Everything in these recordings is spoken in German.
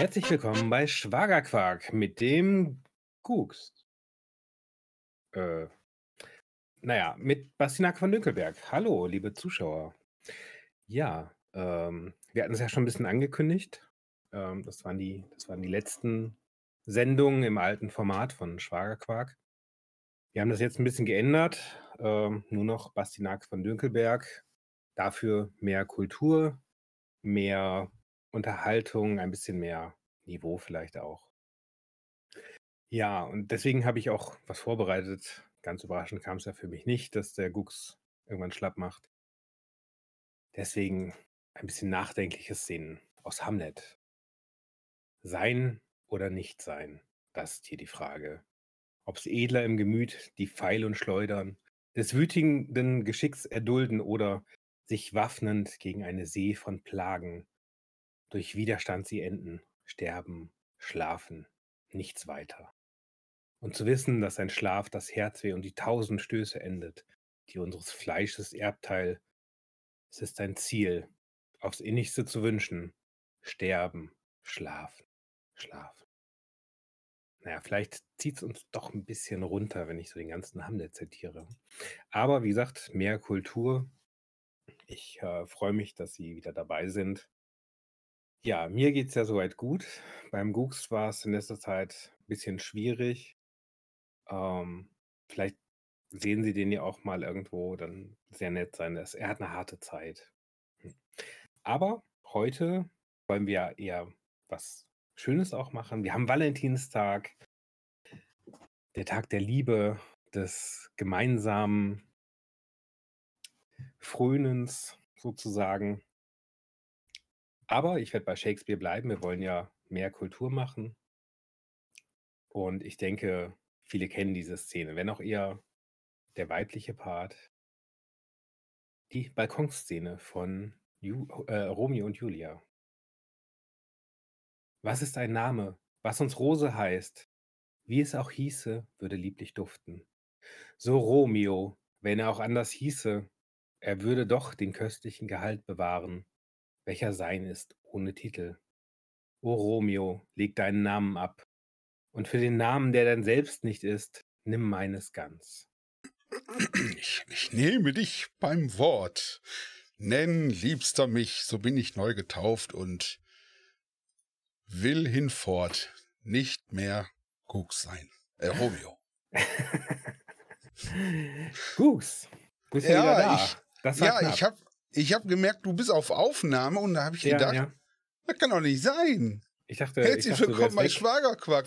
Herzlich willkommen bei Schwagerquark mit dem Gugs. Äh, naja, mit Bastinak von Dünkelberg. Hallo, liebe Zuschauer. Ja, ähm, wir hatten es ja schon ein bisschen angekündigt. Ähm, das, waren die, das waren die letzten Sendungen im alten Format von Schwagerquark. Wir haben das jetzt ein bisschen geändert. Ähm, nur noch Bastinak von Dünkelberg. Dafür mehr Kultur, mehr Unterhaltung, ein bisschen mehr Niveau vielleicht auch. Ja, und deswegen habe ich auch was vorbereitet. Ganz überraschend kam es ja für mich nicht, dass der Gux irgendwann schlapp macht. Deswegen ein bisschen nachdenkliche Szenen aus Hamlet. Sein oder nicht sein? Das ist hier die Frage. Ob's edler im Gemüt die Pfeil und Schleudern des wütenden Geschicks erdulden oder sich waffnend gegen eine See von Plagen durch Widerstand sie enden, sterben, schlafen, nichts weiter. Und zu wissen, dass ein Schlaf das Herzweh und die tausend Stöße endet, die unseres Fleisches Erbteil, es ist ein Ziel, aufs innigste zu wünschen, sterben, schlafen, schlafen. Naja, vielleicht zieht es uns doch ein bisschen runter, wenn ich so den ganzen Hamlet zitiere. Aber wie gesagt, mehr Kultur. Ich äh, freue mich, dass Sie wieder dabei sind. Ja, mir geht es ja soweit gut. Beim Gux war es in letzter Zeit ein bisschen schwierig. Ähm, vielleicht sehen Sie den ja auch mal irgendwo, dann sehr nett sein. Das, er hat eine harte Zeit. Hm. Aber heute wollen wir ja eher was Schönes auch machen. Wir haben Valentinstag, der Tag der Liebe, des gemeinsamen Frönens sozusagen. Aber ich werde bei Shakespeare bleiben. Wir wollen ja mehr Kultur machen. Und ich denke, viele kennen diese Szene, wenn auch eher der weibliche Part. Die Balkonszene von Ju äh, Romeo und Julia. Was ist ein Name, was uns Rose heißt? Wie es auch hieße, würde lieblich duften. So Romeo, wenn er auch anders hieße, er würde doch den köstlichen Gehalt bewahren, welcher sein ist ohne Titel. O Romeo, leg deinen Namen ab, und für den Namen, der dein selbst nicht ist, nimm meines ganz. Ich, ich nehme dich beim Wort. Nenn, liebster mich, so bin ich neu getauft und will hinfort nicht mehr Gugs sein. Äh, Romeo. Gugs. Bist ja, da. ich, ja, knapp. ich habe ich hab gemerkt, du bist auf Aufnahme und da habe ich ja, gedacht, ja. das kann doch nicht sein. Ich dachte, Herzlich ich dachte, willkommen bei Schwagerquark.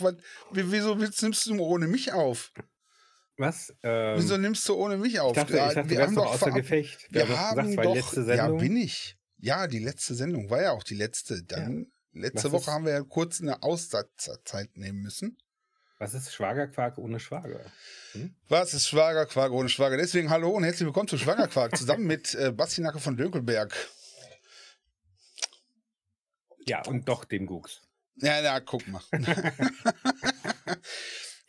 wieso nimmst du ohne mich auf? Was? Ähm, wieso nimmst du ohne mich auf? Ich dachte, ich dachte wir haben doch außer Gefecht. Wir, wir haben gesagt, doch, letzte Sendung. Ja, bin ich. Ja, die letzte Sendung war ja auch die letzte. Dann Letzte Was Woche haben wir ja kurz eine Auszeit nehmen müssen. Was ist Schwagerquark ohne Schwager? Hm? Was ist Schwagerquark ohne Schwager? Deswegen hallo und herzlich willkommen zu Schwagerquark zusammen mit äh, Basti Nacke von Dönkelberg. Ja, und doch dem Gux. Ja, ja, guck mal.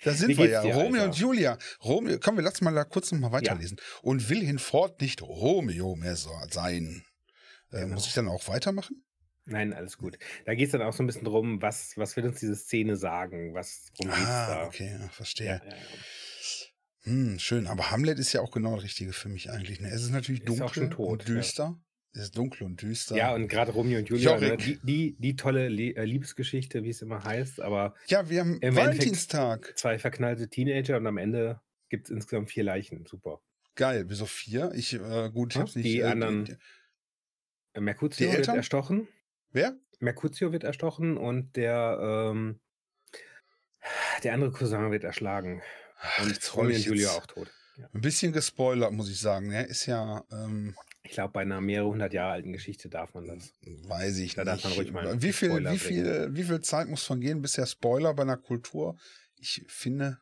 da sind wir ja. Dir, Romeo Alter? und Julia. Romeo, komm, wir lassen mal da kurz noch mal weiterlesen. Ja. Und will hinfort nicht Romeo mehr sein. Äh, genau. Muss ich dann auch weitermachen? Nein, alles gut. Da geht es dann auch so ein bisschen drum, was, was will uns diese Szene sagen? Was worum geht's Ah, da? okay, ja, verstehe. Ja, ja, Hm, schön, aber Hamlet ist ja auch genau das Richtige für mich eigentlich. Ne? Es ist natürlich Ist dunkel und tot, ja. düster. Es ist dunkel und düster. Ja, und gerade Romeo und Julia, ne, die, die, die tolle Le äh, Liebesgeschichte, wie es immer heißt, aber Ja, wir haben Endeffekt Valentinstag. zwei verknallte Teenager und am Ende gibt es insgesamt vier Leichen. Super. Geil, wieso vier? Ich, äh, gut, ich Ja, hab's nicht. Die Äh, anderen, die, die Mercutio wird erstochen. Wer? Mercutio wird erstochen und der, ähm, der andere Cousin wird erschlagen. Ach, Und jetzt Romeo und Julia auch tot. Ja. ein bisschen gespoilert, muss ich sagen. Ne? Ist ja, ähm, Ich glaube, bei einer mehrere hundert Jahre alten Geschichte darf man das. weiß ich Da darf man nicht. ruhig mal Wie viel, Spoiler wie bringen. viel, wie viel Zeit muss vergehen, bis der Spoiler bei einer Kultur? Ich finde,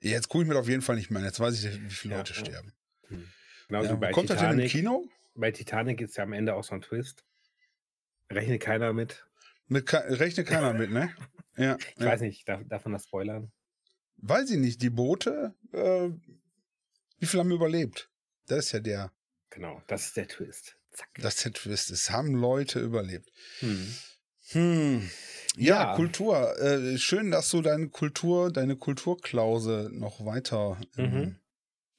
jetzt gucke ich mir auf jeden Fall nicht mehr an. Jetzt weiß ich, wie viele Ja, Leute ja. sterben. Hm. Genauso Ja, wie bei kommt das denn im Titanic. Kino? Bei Titanic ist ja am Ende auch so ein Twist. Rechnet keiner mit. Mit, rechnet keiner mit, ne? Ja. Ich ja. weiß nicht, darf, darf man das spoilern? Weiß ich nicht, die Boote, äh, wie viele haben überlebt? Das ist ja der, Genau, das ist der Twist. Zack. das ist der Twist. Es haben Leute überlebt. Hm. Hm. Ja, Ja. Kultur. Äh, schön, dass du deine Kultur, deine Kulturklause noch weiter ähm, Mhm.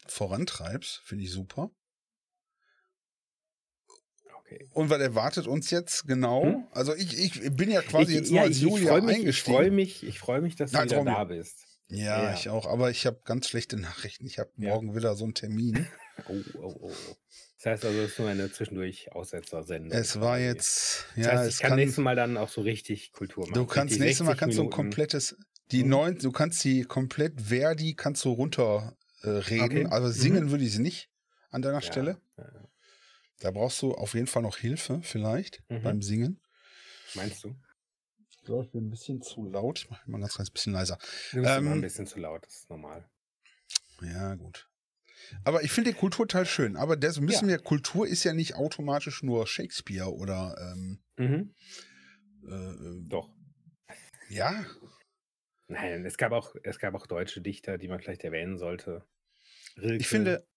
vorantreibst. Finde ich super. Okay. Und was erwartet uns jetzt genau? Hm? Also ich, ich bin ja quasi ich, jetzt nur ja, als ich, ich Julia freue mich, ich eingestiegen. freue mich, ich freue mich, dass du Nein, wieder da bist. Ja, Ja. ich auch. Aber ich habe ganz schlechte Nachrichten. Ich habe Ja. morgen wieder so einen Termin. Oh, oh, oh. oh. Das heißt also, es ist nur eine zwischendurch Aussetzer-Sendung. es war jetzt, Das ja, heißt, es ich kann, kann, nächstes Mal dann auch so richtig Kultur machen. du kannst nächstes Mal 60 kannst du ein komplettes, die Mhm. neun, du kannst die komplett Verdi kannst du runter äh, reden, Okay. aber Mhm. singen würde ich sie nicht an deiner Ja, Stelle. ja. Da brauchst du auf jeden Fall noch Hilfe vielleicht Mhm. beim Singen. Meinst du? Ich glaube, ich bin ein bisschen zu laut. Ich mache mal ganz, ganz bisschen leiser. Du bist immer Ähm, ein bisschen zu laut, das ist normal. Ja, gut. Aber ich finde den Kulturteil schön. Aber das müssen wir, Kultur ist ja nicht automatisch nur Shakespeare oder ähm, Mhm. äh, äh, Doch. ja, Nein, es gab auch, es gab auch deutsche Dichter, die man vielleicht erwähnen sollte. Rilke. ich finde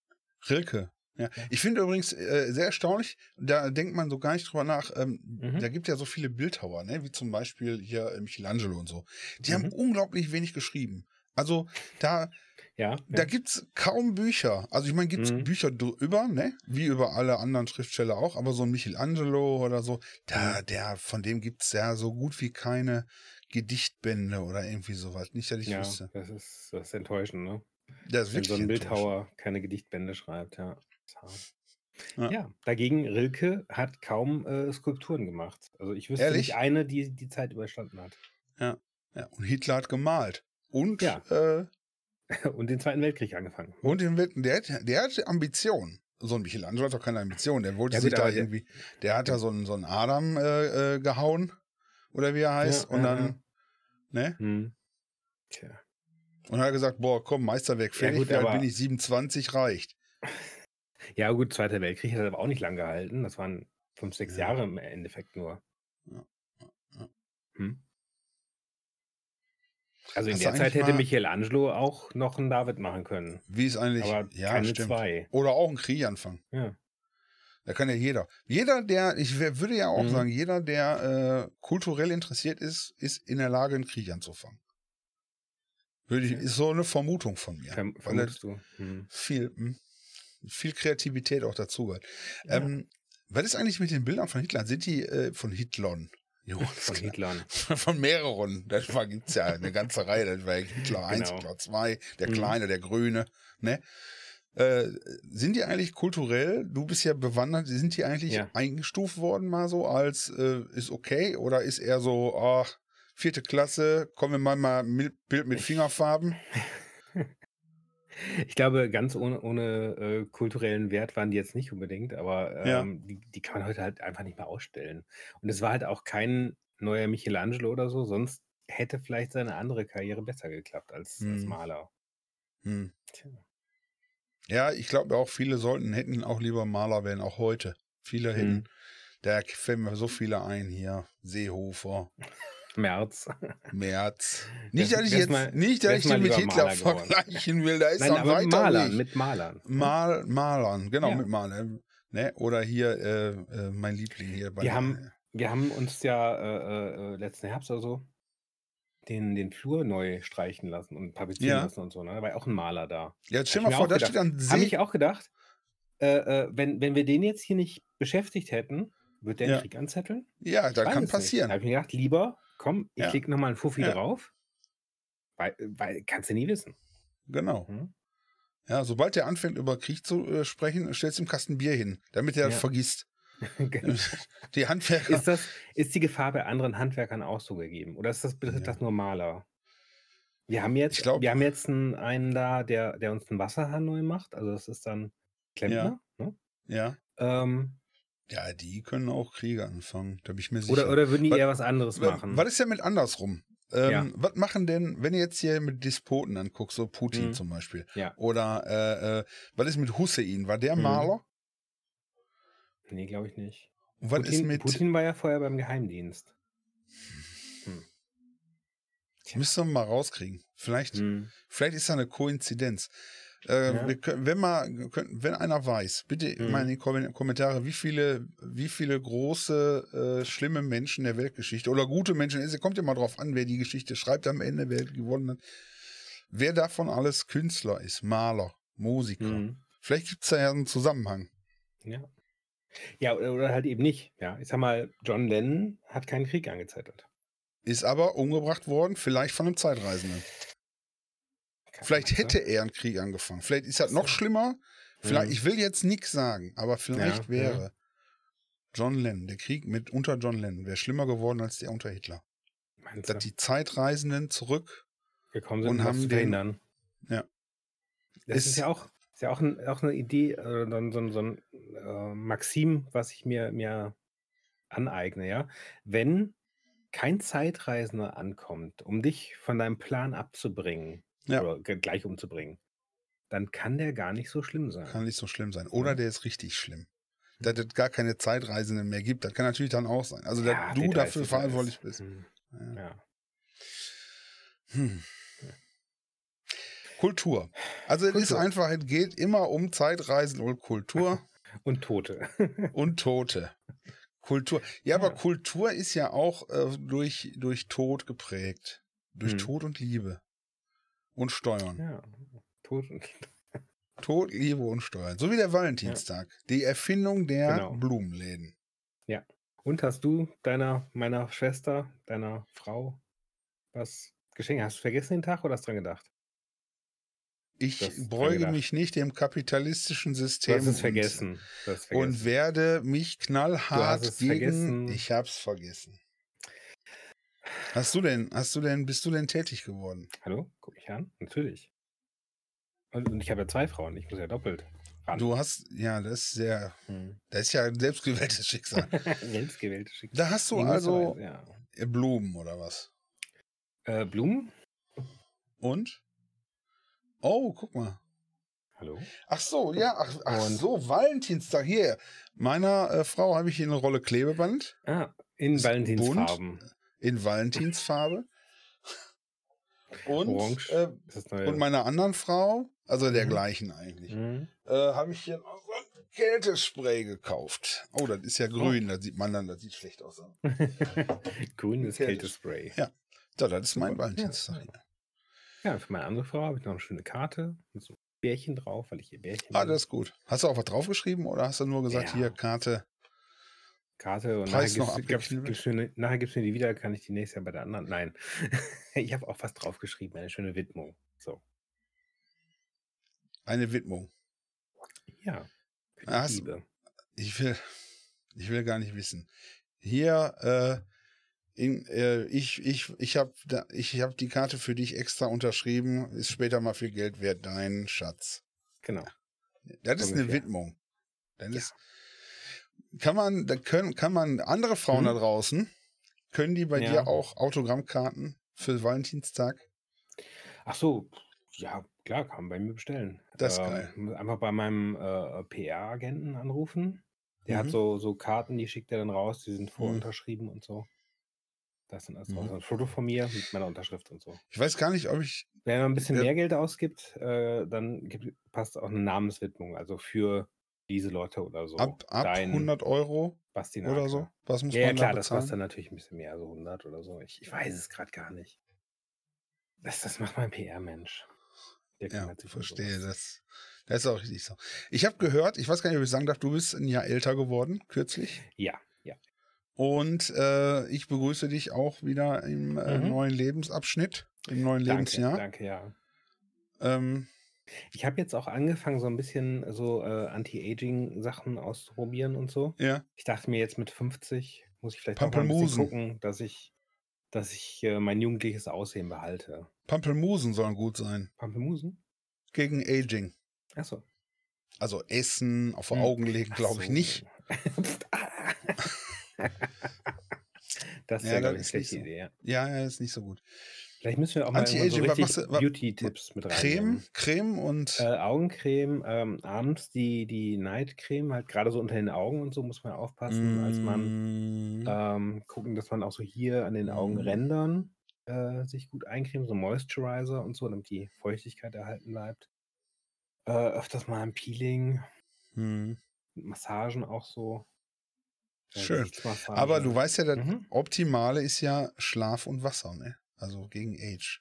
Rilke. Ja. Ich finde übrigens äh, sehr erstaunlich, da denkt man so gar nicht drüber nach, ähm, Mhm. da gibt ja so viele Bildhauer, ne? wie zum Beispiel hier äh, Michelangelo und so. Die haben Mhm. unglaublich wenig geschrieben. Also da, ja, Da ja. gibt's kaum Bücher. Also ich meine, gibt's Mhm. Bücher drüber, ne? Wie über alle anderen Schriftsteller auch, aber so ein Michelangelo oder so, da, der, von dem gibt's ja so gut wie keine Gedichtbände oder irgendwie sowas. Nicht, dass ich ja, wüsste. das ist, das ist enttäuschend, ne? Das ist Wenn so ein Bildhauer keine Gedichtbände schreibt, ja. Ja. Ja. dagegen Rilke hat kaum äh, Skulpturen gemacht. Also ich wüsste Ehrlich? nicht eine, die die Zeit überstanden hat. Ja, und Hitler hat gemalt. Und, Ja. äh, Und den Zweiten Weltkrieg angefangen. und den, Welt- der, hat- der hatte Ambition. So ein Michelangelo hat doch keine Ambition. Der wollte Ja, sich gut, da der- irgendwie, der hat da so einen, so einen Adam äh, äh, gehauen. Oder wie er heißt. Ja, und ja, dann, ne? Hm. Tja. Und hat gesagt, boah, komm, Meisterwerk, Ja, fertig, gut, alt aber- bin ich 27, reicht. Ja, gut, Zweiter Weltkrieg hat aber auch nicht lang gehalten. Das waren fünf, sechs Ja. Jahre im Endeffekt nur. Ja, ja. Hm. Also in Hast du der Zeit hätte Michelangelo auch noch einen David machen können. Wie ist eigentlich, Aber ja, keine stimmt. zwei. Oder auch einen Krieg anfangen. Ja. Da kann ja jeder. Jeder, der, ich würde ja auch Mhm. sagen, jeder, der äh, kulturell interessiert ist, ist in der Lage, einen Krieg anzufangen. Würde ich, ist so eine Vermutung von mir. Verm er vermutest du. Hm. viel, hm, viel Kreativität auch dazu gehört. Ja. Ähm, was ist eigentlich mit den Bildern von Hitler? Sind die äh, von Hitlern? Jo, Von Hitlern. Von mehreren. Das war, gibt's ja eine ganze Reihe. Das war Hitler 1, Genau. Hitler 2, der Mhm. Kleine, der Grüne. Ne? Äh, sind die eigentlich kulturell, du bist ja bewandert, sind die eigentlich Ja. eingestuft worden mal so als äh, ist okay oder ist eher so, ach, vierte Klasse, kommen wir mal mal mit Bild mit Fingerfarben? Ich glaube, ganz ohne, ohne äh, kulturellen Wert waren die jetzt nicht unbedingt, aber Ja. ähm, die, die kann man heute halt einfach nicht mehr ausstellen. Und es war halt auch kein neuer Michelangelo oder so, sonst hätte vielleicht seine andere Karriere besser geklappt als, als Hm. Maler. Hm. Tja. Ja, ich glaube auch viele sollten, hätten auch lieber Maler werden, auch heute. Viele hätten, Hm. da fällen mir so viele ein hier. Seehofer, März. Merz. Nicht, dass ich jetzt, mal- nicht, dass ich den mit Hitler Maler vergleichen will. Da ist Nein, noch ein aber mit weiter Malern, mit Malern. Mal, Malern, genau, Ja. mit Malern. Ne? Oder hier, äh, äh, mein Liebling hier. Bei Wir haben- Wir haben uns ja äh, äh, letzten Herbst oder so den, den Flur neu streichen lassen und tapezieren Ja. lassen und so. Ne? Da war ja auch ein Maler da. ja, jetzt stell mal vor, da steht ein Habe See. ich auch gedacht, äh, äh, wenn, wenn wir den jetzt hier nicht beschäftigt hätten, wird der Ja. einen Krieg anzetteln? Ja, weiß kann passieren. Da habe ich mir gedacht, lieber, komm, ich Ja. klicke nochmal einen Fuffi Ja. drauf. Weil, weil kannst du nie wissen. Genau. Hm? Ja, sobald der anfängt, über Krieg zu äh, sprechen, stellst du ihm Kasten Bier hin, damit er Ja. vergisst. Genau. Die Handwerker. ist, das, ist die Gefahr bei anderen Handwerkern auch so gegeben? Oder ist das, Ja. das nur Maler? Wir haben jetzt, Ich glaub- wir haben jetzt einen, einen da, der, der uns einen Wasserhahn neu macht. Also das ist dann Klempner. Ne? ja. Ähm, Ja, die können auch Kriege anfangen, da bin ich mir sicher. oder, oder würden die Was- eher was anderes machen? Was ist denn mit andersrum? Ähm, Ja. Was machen denn, wenn du jetzt hier mit Despoten anguckst, so Putin Mhm. zum Beispiel? Ja. Oder äh, äh, was ist mit Hussein? War der Mhm. Maler? Nee, glaube ich nicht. Und was Putin, ist mit. Putin war ja vorher beim Geheimdienst. Müssen wir mal rauskriegen. Vielleicht, Hm. vielleicht ist da eine Koinzidenz. Äh, Ja. wir können, wenn mal, können, wenn einer weiß, bitte Mhm. mal in die Kom- Kommentare, wie viele, wie viele große, äh, schlimme Menschen der Weltgeschichte oder gute Menschen, es kommt ja mal drauf an, wer die Geschichte schreibt am Ende, wer gewonnen hat. Wer davon alles Künstler ist, Maler, Musiker. Mhm. Vielleicht gibt es da ja einen Zusammenhang. Ja. Ja, oder, oder halt eben nicht. Ja, ich sag mal, John Lennon hat keinen Krieg angezettelt. Ist aber umgebracht worden, vielleicht von einem Zeitreisenden. Vielleicht hätte er einen Krieg angefangen. Vielleicht ist das noch schlimmer. Vielleicht, Mhm. ich will jetzt nichts sagen, aber vielleicht Ja, wäre John Lennon, der Krieg mit unter John Lennon, wäre schlimmer geworden als der unter Hitler. Meinst Dass die Zeitreisenden zurück. gekommen sind, und haben den- verhindern? Ja. Das ist, Ist- ja auch, ist ja auch, ein, auch eine Idee, äh, so, ein- so, so ein äh, Maxim, was ich mir, mir aneigne, ja. Wenn kein Zeitreisender ankommt, um dich von deinem Plan abzubringen Ja. oder gleich umzubringen, dann kann der gar nicht so schlimm sein. Kann nicht so schlimm sein. Oder Ja. der ist richtig schlimm. Dass es gar keine Zeitreisenden mehr gibt. Das kann natürlich dann auch sein. Also, dass Ja, du dafür verantwortlich bist. Hm, Ja. Hm. Kultur. Also es ist Kultur. einfach, es geht immer um Zeitreisen und Kultur Und Tote. und Tote. Kultur. Ja, aber Ja. Kultur ist ja auch äh, durch, durch Tod geprägt. Durch Hm. Tod und Liebe. Und Steuern. ja. Tod und Tod, Liebe und Steuern. So wie der Valentinstag. Die Erfindung der Genau. Blumenläden. Und hast du deiner, meiner Schwester, deiner Frau was geschenkt? Hast du vergessen den Tag oder hast dran gedacht? Ich Das beuge mich nicht dem kapitalistischen Du System. und- vergessen. Du es Und vergessen. werde mich knallhart Du gegen. vergessen. Ich hab's vergessen. Hast du denn, hast du denn, bist du denn tätig geworden? Hallo? Guck mich an. Natürlich. Und, ich habe ja zwei Frauen. Ich muss ja doppelt ran. Du hast, ja, das ist sehr, Hm. das ist ja ein selbstgewähltes Schicksal. Selbstgewählte Schicksal. Da hast du also Ja. Blumen oder was? Äh, Blumen? Und? Oh, guck mal. Hallo? Ach so, ja, ach, ach so, Valentinstag. Hier, meiner äh, Frau habe ich hier eine Rolle Klebeband Ah, in Valentinsfarben. In Valentinsfarbe. Und, äh, und meiner anderen Frau, also der Mhm. gleichen eigentlich, Mhm. äh, habe ich hier noch so ein Kältespray gekauft. Oh, das ist ja grün, das sieht man dann, das sieht schlecht aus. Grünes Kälte- Kältespray. Ja. So, das ist mein. Valentinstag. Ja. Ja, für meine andere Frau habe ich noch eine schöne Karte mit so Bärchen drauf, weil ich ihr Bärchen Ah, das ist gut. Hast du auch was draufgeschrieben oder hast du nur gesagt, Ja. hier Karte? Karte und Preis nachher abwickeln. gibt's mir, die wieder, kann ich die nächstes Jahr bei der anderen. Nein. ich habe auch was draufgeschrieben, eine schöne Widmung. So. Eine Widmung. Ja. Für die Ah, hast- Liebe. Ich will, ich will gar nicht wissen. Hier, äh, in, äh, ich, ich, ich habe ich hab die Karte für dich extra unterschrieben. Ist später mal viel Geld wert, dein Schatz. Genau. Das ist eine. Widmung. Dann Ja. ist, kann man, da können, kann man andere Frauen Mhm. da draußen, können die bei Ja. dir auch Autogrammkarten für Valentinstag? Ach so. Ja, klar, kann man bei mir bestellen. Das ist ähm, Einfach bei meinem äh, PR-Agenten anrufen. Der Mhm. hat so, so Karten, die schickt er dann raus, die sind Mhm. vorunterschrieben und so. Da ist dann alles drauf. Mhm. Ein Foto von mir mit meiner Unterschrift und so. Ich weiß gar nicht, ob ich, Wenn man ein bisschen Ja. mehr Geld ausgibt, äh, dann gibt, passt auch eine Namenswidmung, also für diese Leute oder so. ab, ab Dein 100 Euro Bastinake. oder so, was muss Ja, ja man klar, da das kostet dann natürlich ein bisschen mehr, so 100 oder so. Ich, ich weiß es gerade gar nicht. Das, das macht mein PR-Mensch. Ja, verstehe. sowas. Das, das ist auch richtig so. Ich habe gehört, ich weiß gar nicht, ob ich sagen darf, du bist ein Jahr älter geworden, kürzlich. Ja, ja. Und äh, ich begrüße dich auch wieder im äh, Mhm. neuen Lebensabschnitt, im neuen Danke, Lebensjahr. danke, ja. Ähm, Ich habe jetzt auch angefangen, so ein bisschen so äh, Anti-Aging-Sachen auszuprobieren und so. ja, Ich dachte mir jetzt mit 50 muss ich vielleicht auch mal ein bisschen gucken, dass ich, dass ich äh, mein jugendliches Aussehen behalte. Pampelmusen sollen gut sein. Pampelmusen? Gegen Aging. Achso. Also Essen, auf Hm. Augen legen, glaube ich so. nicht. das ist Ja, ja, glaube ich, eine schlechte nicht so. Idee, ja. Ja, ja, ist nicht so gut. Vielleicht müssen wir auch mal so richtig Beauty-Tipps mit rein. Creme, Creme und Äh, Augencreme, ähm, abends die, die Nightcreme, halt gerade so unter den Augen und so muss man aufpassen, als man Mm, ähm, gucken, dass man auch so hier an den Augenrändern äh, sich gut eincremt, so Moisturizer und so, damit die Feuchtigkeit erhalten bleibt. Äh, öfters mal ein Peeling, Hm. Massagen auch so. Schön. Aber du weißt ja, das Mhm. Optimale ist ja Schlaf und Wasser, ne? Also gegen Age.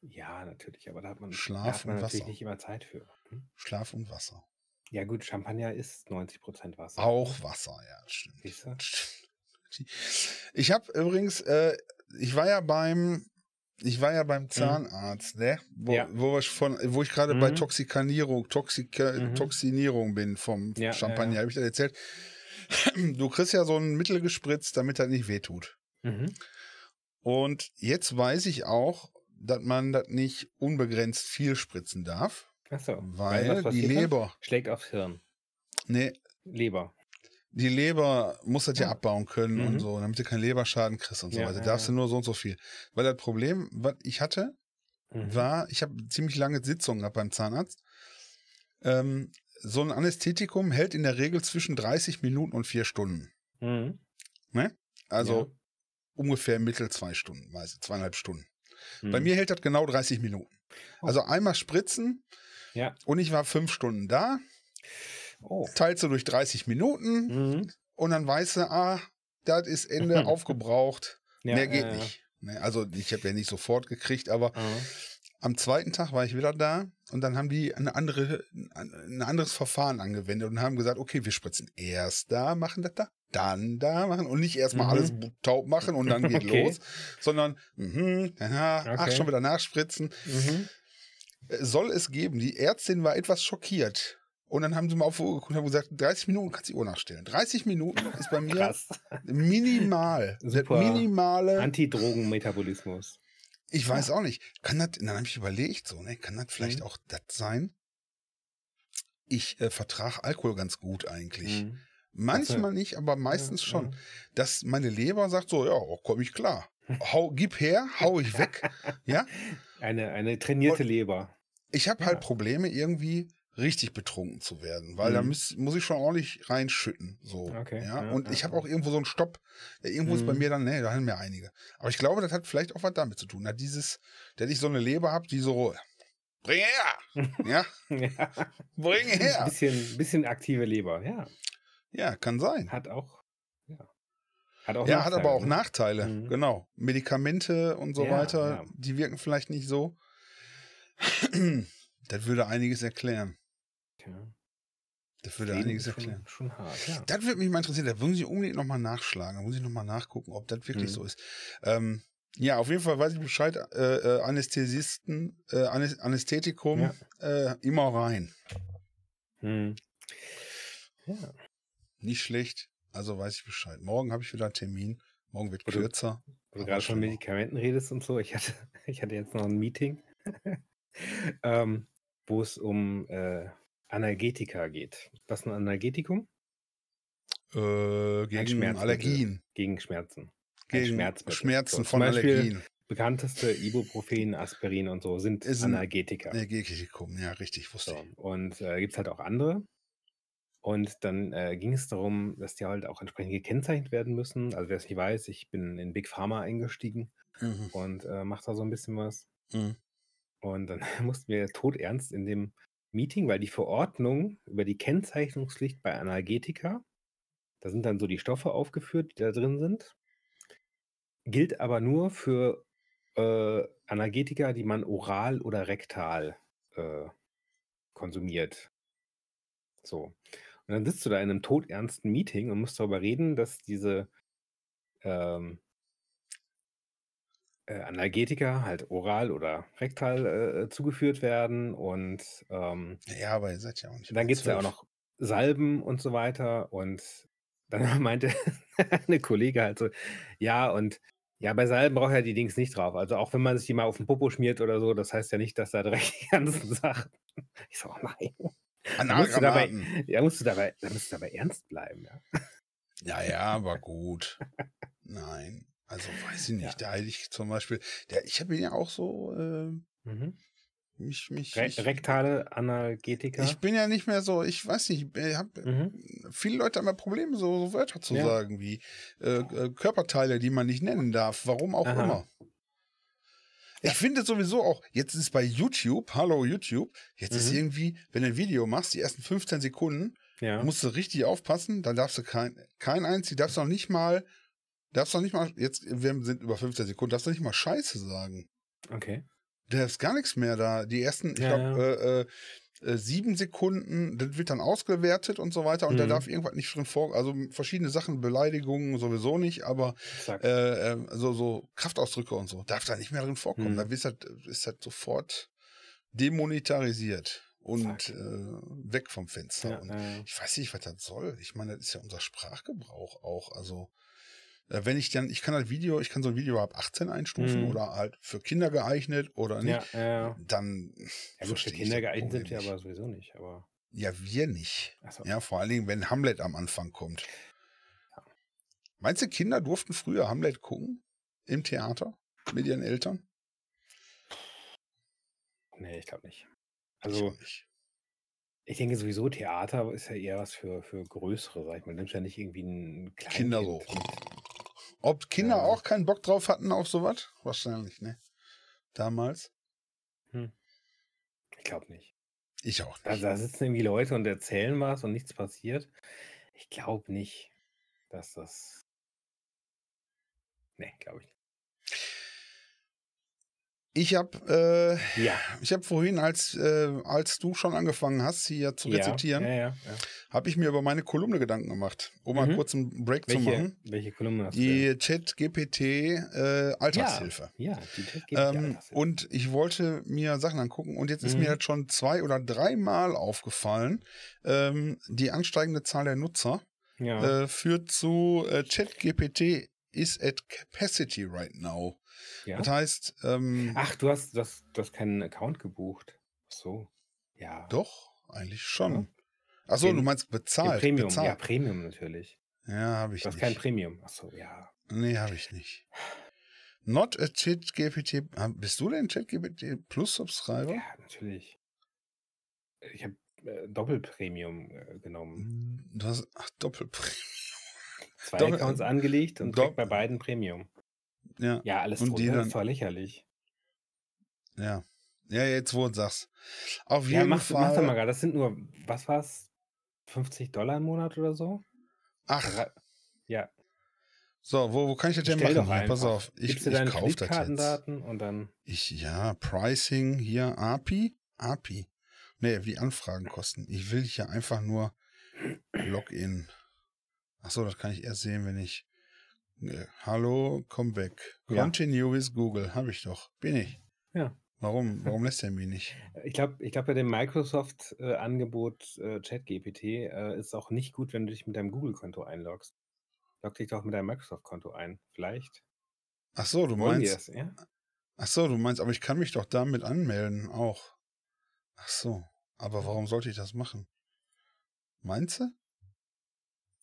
Ja, natürlich, aber da hat man, Schlaf da hat man und natürlich Wasser. nicht immer Zeit für. Hm? Schlaf und Wasser. Ja gut, Champagner ist 90% Wasser. Auch Wasser, ja, stimmt. Siehst du? Ich habe übrigens, äh, ich war ja beim, ich war ja Mhm. beim Zahnarzt, ne? Wo, Ja. wo ich von, wo ich gerade bei Mhm. Toxikanierung, Toxika, Mhm. Toxinierung bin vom ja, Champagner, ja. habe ich dir erzählt. Du kriegst ja so ein Mittel gespritzt, damit das nicht wehtut. Mhm. Und jetzt weiß ich auch, dass man das nicht unbegrenzt viel spritzen darf, Achso. weil was die? Leber, Schlägt aufs Hirn. ne, Leber. die Leber muss das ja Ja. abbauen können und Mhm. so, damit du keinen Leberschaden kriegst und so Ja, weiter. ja, Darfst ja. du nur so und so viel. Weil das Problem, was ich hatte, Mhm. war, ich habe ziemlich lange Sitzungen gehabt beim Zahnarzt. Ähm, so ein Anästhetikum hält in der Regel zwischen 30 Minuten und vier Stunden. Mhm. Also ungefähr mittel zwei Stunden, weiß zweieinhalb Stunden. ja. Bei Mhm. mir hält das genau 30 Minuten. Oh. Also einmal spritzen Ja. und ich war fünf Stunden da, Oh. teilst du durch 30 Minuten Mhm. und dann weißt du, ah, das ist Ende aufgebraucht. Ja, Mehr geht äh, nicht. Ne, also ich habe ja nicht sofort gekriegt, aber äh, am zweiten Tag war ich wieder da und dann haben die eine andere, ein anderes Verfahren angewendet und haben gesagt, okay, wir spritzen erst da, machen das da, dann da machen und nicht erstmal Mhm. alles taub machen und dann geht Okay. los, sondern mhm, aha, ach, Okay. schon wieder nachspritzen. Mhm. Äh, Soll es geben. Die Ärztin war etwas schockiert. Und dann haben sie mal auf die Uhr geguckt und haben gesagt, 30 Minuten kannst du die Uhr nachstellen. 30 Minuten ist bei mir Krass. minimal. Super. minimale. Antidrogenmetabolismus. Ich weiß auch nicht. Kann das, dann habe ich überlegt, so, ne, kann das vielleicht Mhm. auch das sein? Ich äh, vertrage Alkohol ganz gut eigentlich. Mhm. Manchmal nicht, aber meistens Ja, schon. ja. Dass meine Leber sagt so, ja, komm ich klar. Hau, gib her, hau ich weg. ja, Eine, eine trainierte Und- Leber. ich habe Ja. halt Probleme irgendwie richtig betrunken zu werden, weil da Mhm. muss, muss ich schon ordentlich reinschütten. So, Okay, ja? Und ich habe auch irgendwo so einen Stopp. Irgendwo ist bei Mhm. mir dann, nee, da haben wir einige. Aber ich glaube, das hat vielleicht auch was damit zu tun. Hat dieses, dass ich so eine Leber habe, die so, bring her! ja, ja. bring her! Bisschen, bisschen aktive Leber, ja. Ja, kann sein. Hat auch, ja. Hat auch Ja, hat aber auch ne? Nachteile. Mhm. Genau. Medikamente und so Ja, weiter, ja. die wirken vielleicht nicht so. das würde einiges erklären. Tja, Das würde Leben einiges schon, erklären. schon hart, ja. Das würde mich mal interessieren. Da muss ich unbedingt nochmal nachschlagen. Da muss ich nochmal nachgucken, ob das wirklich Mhm. so ist. Ähm, ja, auf jeden Fall weiß ich Bescheid. Äh, äh, Anästhesisten, äh, Anäs- Anästhetikum, Ja. äh, immer rein. Hm. Ja, Nicht schlecht. Also weiß ich Bescheid. Morgen habe ich wieder einen Termin. Morgen wird du- kürzer. wo du gerade von. Medikamenten redest und so. Ich hatte, ich hatte jetzt noch ein Meeting, ähm, wo es um äh, Analgetika geht. Was ist ein Analgetikum? Äh, gegen Schmerzmittel. Allergien. Gegen Schmerzen. Ein Gegen. Schmerzen So, von Beispiel Allergien. Bekannteste Ibuprofen, Aspirin und so sind Ist ein- Analgetika. Energetikum, ja, richtig, wusste So. ich. Und äh, gibt es halt auch andere. Und dann äh, ging es darum, dass die halt auch entsprechend gekennzeichnet werden müssen. Also wer es nicht weiß, ich bin in Big Pharma eingestiegen Mhm. und äh, mache da so ein bisschen was. Mhm. Und dann mussten wir todernst in dem Meeting, weil die Verordnung über die Kennzeichnungspflicht bei Analgetika, da sind dann so die Stoffe aufgeführt, die da drin sind, gilt aber nur für äh, Analgetika, die man oral oder rektal äh, konsumiert. So. Und dann sitzt du da in einem todernsten Meeting und musst darüber reden, dass diese ähm, äh, Analgetika halt oral oder rektal äh, zugeführt werden und ähm, Ja, aber ihr seid ja auch nicht. dann gibt es ja auch noch Salben und so weiter. Und dann meinte eine Kollege halt so, ja, und ja, bei Salben braucht er die Dings nicht drauf. Also auch wenn man sich die mal auf den Popo schmiert oder so, das heißt ja nicht, dass da direkt die ganzen Sachen. Ich so, oh nein. Da musst, du dabei, ja, musst du dabei, da musst du dabei ernst bleiben, ja. Ja, ja, aber gut. Nein. Also weiß ich nicht. Ja. Da hätte ich zum Beispiel, der, ich habe ihn ja auch so, äh, Mhm. mich, mich, Re ich, rektale Analgetika. ich bin ja nicht mehr so, ich weiß nicht, ich hab, mhm. viele Leute haben ja Probleme, so, so Wörter zu Ja. sagen, wie äh, äh, Körperteile, die man nicht nennen darf, warum auch Aha. immer. Ich finde sowieso auch, jetzt ist bei YouTube, hallo YouTube, jetzt ist Mhm. irgendwie, wenn du ein Video machst, die ersten 15 Sekunden, Ja. musst du richtig aufpassen, dann darfst du kein, kein einzig, darfst noch nicht mal, darfst noch nicht mal, jetzt, wir sind über 15 Sekunden, darfst du nicht mal Scheiße sagen. Okay. Da ist gar nichts mehr da. Die ersten, ich Ja, glaube, äh, äh, äh, sieben Sekunden, das wird dann ausgewertet und so weiter und da Mhm. darf irgendwas nicht drin vor, also verschiedene Sachen, Beleidigungen sowieso nicht, aber äh, äh, so, so Kraftausdrücke und so, darf da nicht mehr drin vorkommen. Mhm. Da ist das, ist das sofort demonetarisiert und äh, weg vom Fenster. ja, und äh, ich weiß nicht, was das soll. Ich meine, das ist ja unser Sprachgebrauch auch. Also, wenn ich dann, ich kann das Video, ich kann so ein Video ab 18 einstufen Mhm. oder halt für Kinder geeignet oder nicht, ja, ja. dann. Ja, gut, für ich Kinder geeignet sind wir aber sowieso nicht. Aber Ja, wir nicht. achso. Ja, vor allen Dingen, wenn Hamlet am Anfang kommt. Meinst du, Kinder durften früher Hamlet gucken? Im Theater? Mit ihren Eltern? Nee, ich glaube nicht. Ich Also, auch nicht. ich denke sowieso, Theater ist ja eher was für, für Größere, sag ich mal. Nimmst ja nicht irgendwie ein Kleinkind Kinder so. mit. Ob Kinder Ja. auch keinen Bock drauf hatten auf sowas? Wahrscheinlich, ne? Damals? Ich glaube nicht. Ich auch Da, nicht. da sitzen irgendwie Leute und erzählen was und nichts passiert. Ich glaube nicht, dass das. Nee, glaube ich nicht. Ich habe äh, Ja. ich habe vorhin, als, äh, als du schon angefangen hast, hier zu Ja, rezitieren, ja, ja, ja. habe ich mir über meine Kolumne Gedanken gemacht, um mal Mhm. kurz einen Break zu Welche, machen. welche Kolumne hast du? denn? Die Chat-GPT äh, Alltagshilfe. Ja, die Chat Ähm, und ich wollte mir Sachen angucken und jetzt ist Mhm. mir halt schon zwei oder dreimal aufgefallen, ähm, die ansteigende Zahl der Nutzer ja. äh, führt zu äh, ChatGPT is at capacity right now. Ja. Das heißt, ähm, Ach, du hast, das, du hast keinen Account gebucht. Ach so. Ja. doch, eigentlich schon. Ja. Achso, du meinst bezahlt. Premium. Ja, bezahlt. Premium natürlich. Ja, habe ich Du hast nicht. kein Premium. Ach so, ja. Nee, habe ich nicht. Not a ChatGPT. Bist du denn ChatGPT Plus Subscriber? Ja, natürlich. Ich habe äh, Doppelpremium äh, genommen. Du hast ach, Doppelpremium. Zwei Doppel- Accounts angelegt und Dopp- bei beiden Premium. Ja, Ja, alles Und drunter dann- ist voll lächerlich. ja. Ja, jetzt wo du sagst. Auf Ja, jeden mach, Fall. mach doch mal gerade. Das sind nur, was war's? 50 Dollar im Monat oder so? Ach, Ja, so, wo, wo kann ich das denn stell machen? pass auf. Ich, Gibst ich deine kauf das jetzt. Und dann. Ich, ja, Pricing hier, API? API. Nee, wie Anfragen kosten. Ich will hier einfach nur Login. Achso, das kann ich erst sehen, wenn ich. Nee, hallo, back. Ja. Continue with Google. Habe ich doch. Bin ich. Ja. Warum? Warum lässt er mich nicht? Ich glaube, ich glaub, bei dem Microsoft-Angebot äh, ChatGPT äh, ist auch nicht gut, wenn du dich mit deinem Google-Konto einloggst. Log dich doch mit deinem Microsoft-Konto ein. Vielleicht. Ach so, du Wollen meinst. ja? Ach so, du meinst, aber ich kann mich doch damit anmelden auch. Ach so, aber warum sollte ich das machen? Meinst du?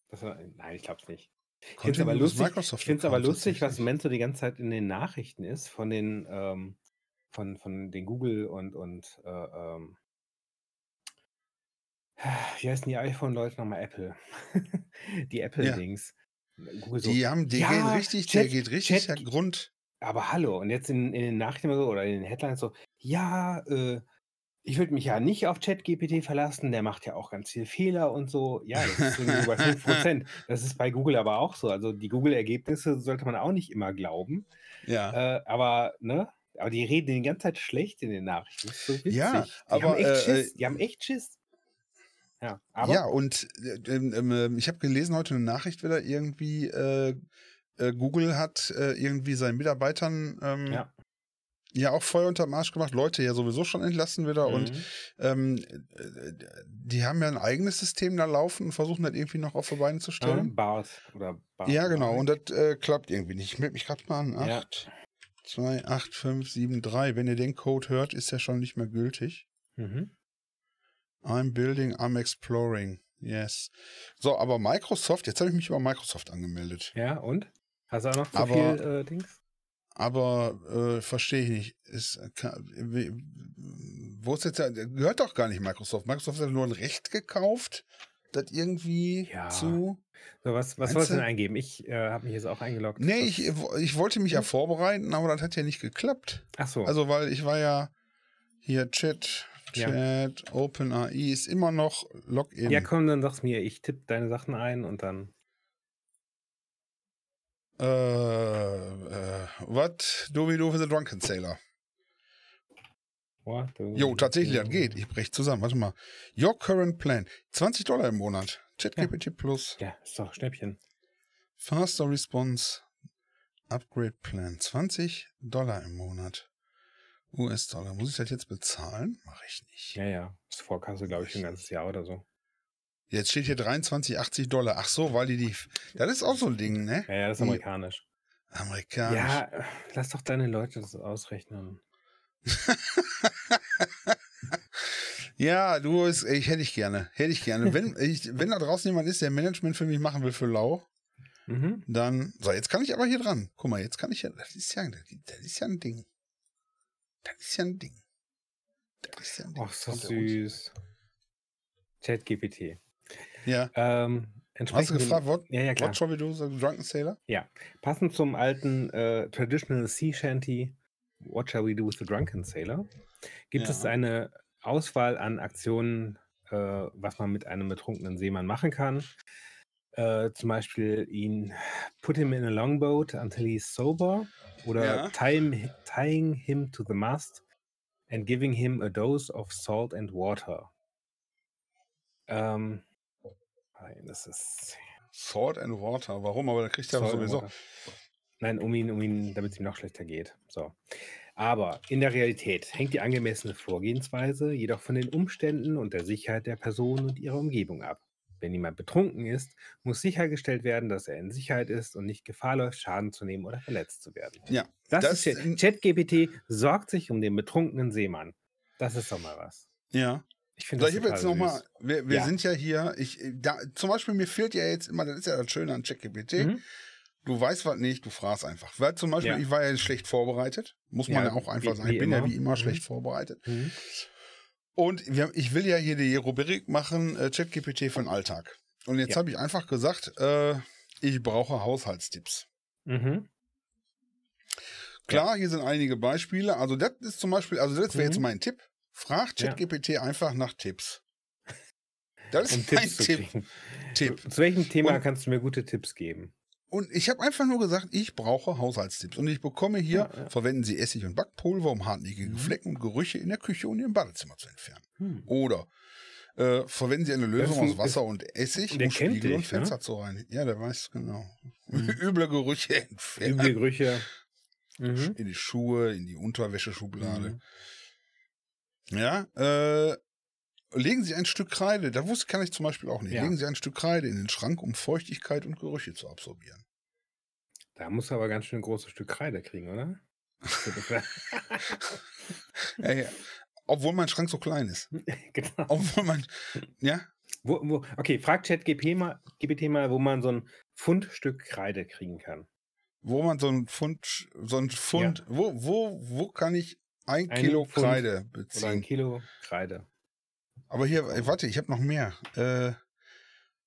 Das nein, ich glaube es nicht. Ich finde es aber lustig, find's aber lustig was so die ganze Zeit in den Nachrichten ist von den, ähm, von, von den Google und, und äh, ähm, wie heißen die iPhone-Leute nochmal? Apple. die Apple-Dings. Google so, Die haben, die ja, gehen richtig, der Chat- geht richtig Chat- der Grund. aber hallo, und jetzt in, in den Nachrichten so, oder in den Headlines so, ja, äh, ich würde mich ja nicht auf ChatGPT verlassen, der macht ja auch ganz viel Fehler und so. Ja, das ist irgendwie bei 5%. Das ist bei Google aber auch so. Also die Google-Ergebnisse sollte man auch nicht immer glauben. Ja. Äh, aber, ne? Aber die reden die ganze Zeit schlecht in den Nachrichten. So. Ja, die aber, haben echt äh, Schiss. Die haben echt Schiss. Ja, aber ja, und äh, ähm, ähm, ich habe gelesen heute eine Nachricht wieder irgendwie, äh, äh, Google hat äh, irgendwie seinen Mitarbeitern ähm, Ja. Ja auch Feuer unterm Arsch gemacht, Leute ja sowieso schon entlassen wieder und Mhm. ähm, äh, die haben ja ein eigenes System da laufen und versuchen das irgendwie noch auf die Beine zu ähm, stellen. Bars oder Bar, Ja, genau, und das äh, klappt irgendwie nicht. Ich melde mich gerade mal an. Ja. 8, 2, 8, 5, 7, 3. Wenn ihr den Code hört, ist der schon nicht mehr gültig. Mhm. I'm building, I'm exploring. Yes. So, aber Microsoft, jetzt habe ich mich über Microsoft angemeldet. Ja, und? Hast du auch noch zu Aber- viel äh, Dings? Aber äh, verstehe ich nicht. Ist, kann, wie, wo ist jetzt der, gehört doch gar nicht Microsoft. Microsoft hat nur ein Recht gekauft, das irgendwie Ja. zu. So, was was wolltest du denn eingeben? Ich äh, habe mich jetzt auch eingeloggt. Nee, ich, ich wollte mich ja vorbereiten, aber das hat ja nicht geklappt. Ach so. Also, weil ich war ja hier Chat, Ja. Chat, OpenAI ist immer noch Login. ja, komm, dann sag's mir. Ich tippe deine Sachen ein und dann. Äh, äh, what do we do with the drunken sailor? Jo, tatsächlich, das geht. Ich brech zusammen. Warte mal. Your current plan. 20 Dollar im Monat. ChatGPT Plus. Ja, ist doch Schnäppchen. Faster Response. Upgrade Plan. 20 Dollar im Monat. US-Dollar. Muss ich das jetzt bezahlen? Mache ich nicht. Ja, ja. Ist Vorkasse, glaube ich, ein ganzes Jahr oder so. Jetzt steht hier 23, 80 Dollar. Ach so, weil die die. Das ist auch so ein Ding, ne? Ja, ja, das ist amerikanisch. Amerikanisch. Ja, lass doch deine Leute das ausrechnen. Ja, du, ist, ich hätte ich gerne. Hätte ich gerne. Wenn, ich, wenn da draußen jemand ist, der Management für mich machen will für Lau, Mhm. dann. So, jetzt kann ich aber hier dran. Guck mal, jetzt kann ich ja. Das ist ja, das ist ja ein Ding. Das ist ja ein Ding. Das ist ja ein Ding. Ach, so süß. ChatGPT. Ja. Ähm, Hast du gefragt, what, Ja, ja, klar. what shall we do, the Drunken Sailor? Passend zum alten äh, Traditional Sea Shanty What Shall We Do with the Drunken Sailor gibt es Ja. eine Auswahl an Aktionen, äh, was man mit einem betrunkenen Seemann machen kann. Äh, zum Beispiel ihn put him in a longboat until he's sober oder Ja. tie him, tying him to the mast and giving him a dose of salt and water. Ähm, nein, das ist Sword and Water. Warum? Aber da kriegt er sowieso. Nein, um ihn, um ihn, damit es ihm noch schlechter geht. So. Aber in der Realität hängt die angemessene Vorgehensweise jedoch von den Umständen und der Sicherheit der Person und ihrer Umgebung ab. Wenn jemand betrunken ist, muss sichergestellt werden, dass er in Sicherheit ist und nicht Gefahr läuft, Schaden zu nehmen oder verletzt zu werden. Ja, Das, das ist ChatGPT sorgt sich um den betrunkenen Seemann. Das ist doch mal was. Ja. Ich finde So, das ich jetzt nochmal, süß. wir, wir Ja. sind ja hier, ich, da, zum Beispiel mir fehlt ja jetzt immer, das ist ja das Schöne an ChatGPT, Mhm. du weißt was nicht, du fragst einfach. Weil zum Beispiel, Ja. ich war ja schlecht vorbereitet, muss man Ja, ja, auch einfach wie- sagen, ich bin ja immer. wie immer Mhm. schlecht vorbereitet. Mhm. Und wir, ich will ja hier die Rubrik machen, äh, ChatGPT für den Alltag. Und jetzt Ja. habe ich einfach gesagt, äh, ich brauche Haushaltstipps. Mhm. Klar, hier sind einige Beispiele. Also das ist zum Beispiel, also das wäre Mhm. jetzt mein Tipp. Frag Ja. ChatGPT einfach nach Tipps. Das Um ist mein Tipps zu Tipp. Tipp. Zu welchem Thema Und- kannst du mir gute Tipps geben? Und ich habe einfach nur gesagt, ich brauche Haushaltstipps. Und ich bekomme hier, Ja, ja. verwenden Sie Essig und Backpulver, um hartnäckige Mhm. Flecken und Gerüche in der Küche und im Badezimmer zu entfernen. Hm. Oder äh, verwenden Sie eine Lösung aus Wasser und Essig, um Spiegel und dich, ne? Fenster zu reinigen. Ja, der weiß genau. Mhm. Üble Gerüche entfernen. Üble Gerüche. Mhm. In die Schuhe, in die Unterwäscheschublade. Mhm. Ja, äh, legen Sie ein Stück Kreide, da wusste kann ich zum Beispiel auch nicht. Ja. Legen Sie ein Stück Kreide in den Schrank, um Feuchtigkeit und Gerüche zu absorbieren. Da musst du aber ganz schön ein großes Stück Kreide kriegen, oder? Ja, ja. Obwohl mein Schrank so klein ist. genau. Obwohl man, ja, Wo, wo, okay, frag ChatGPT mal, GPT mal, wo man so ein Pfundstück Kreide kriegen kann. wo man so ein Pfund, so ein Pfund, wo, wo, wo kann ich ein, Ein Kilo Pfund Kreide Oder ein beziehen? Kilo Kreide. Aber hier, äh, warte, ich habe noch mehr. Äh,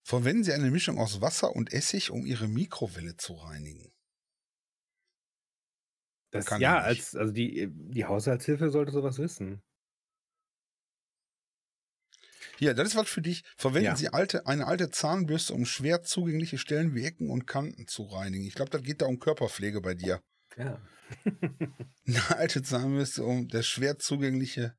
verwenden Sie eine Mischung aus Wasser und Essig, um Ihre Mikrowelle zu reinigen. Das, Kann ja, als, also die, die Haushaltshilfe sollte sowas wissen. Hier, das ist was für dich. Verwenden Ja. Sie alte, eine alte Zahnbürste, um schwer zugängliche Stellen wie Ecken und Kanten zu reinigen. Ich glaube, das geht da um Körperpflege bei dir. Ja. Eine alte Zahnbürste, um das schwer zugängliche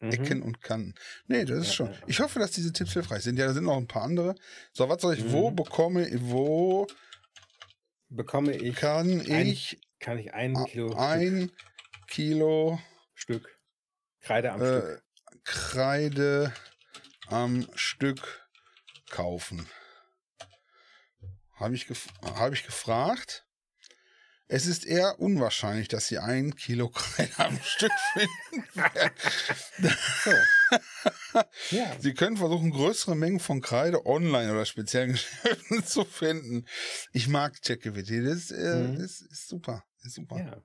Mhm. Ecken und Kanten. Nee, das ist Ja, schon. ja. Ich hoffe, dass diese Tipps hilfreich sind. Ja, da sind noch ein paar andere. So, was soll ich, wo Mhm. bekomme, wo Bekomme ich, kann ein ich kann ich ein Kilo ein Kilo Stück, Stück Kreide am äh, Stück. Kreide am Stück kaufen? Habe ich, gef hab ich gefragt. Es ist eher unwahrscheinlich, dass Sie ein Kilo Kreide am Stück finden werden. Ja. Sie können versuchen, größere Mengen von Kreide online oder speziellen Geschäften zu finden. Ich mag ChatGPT, das, äh, Mhm. das ist super. Ist super. ja.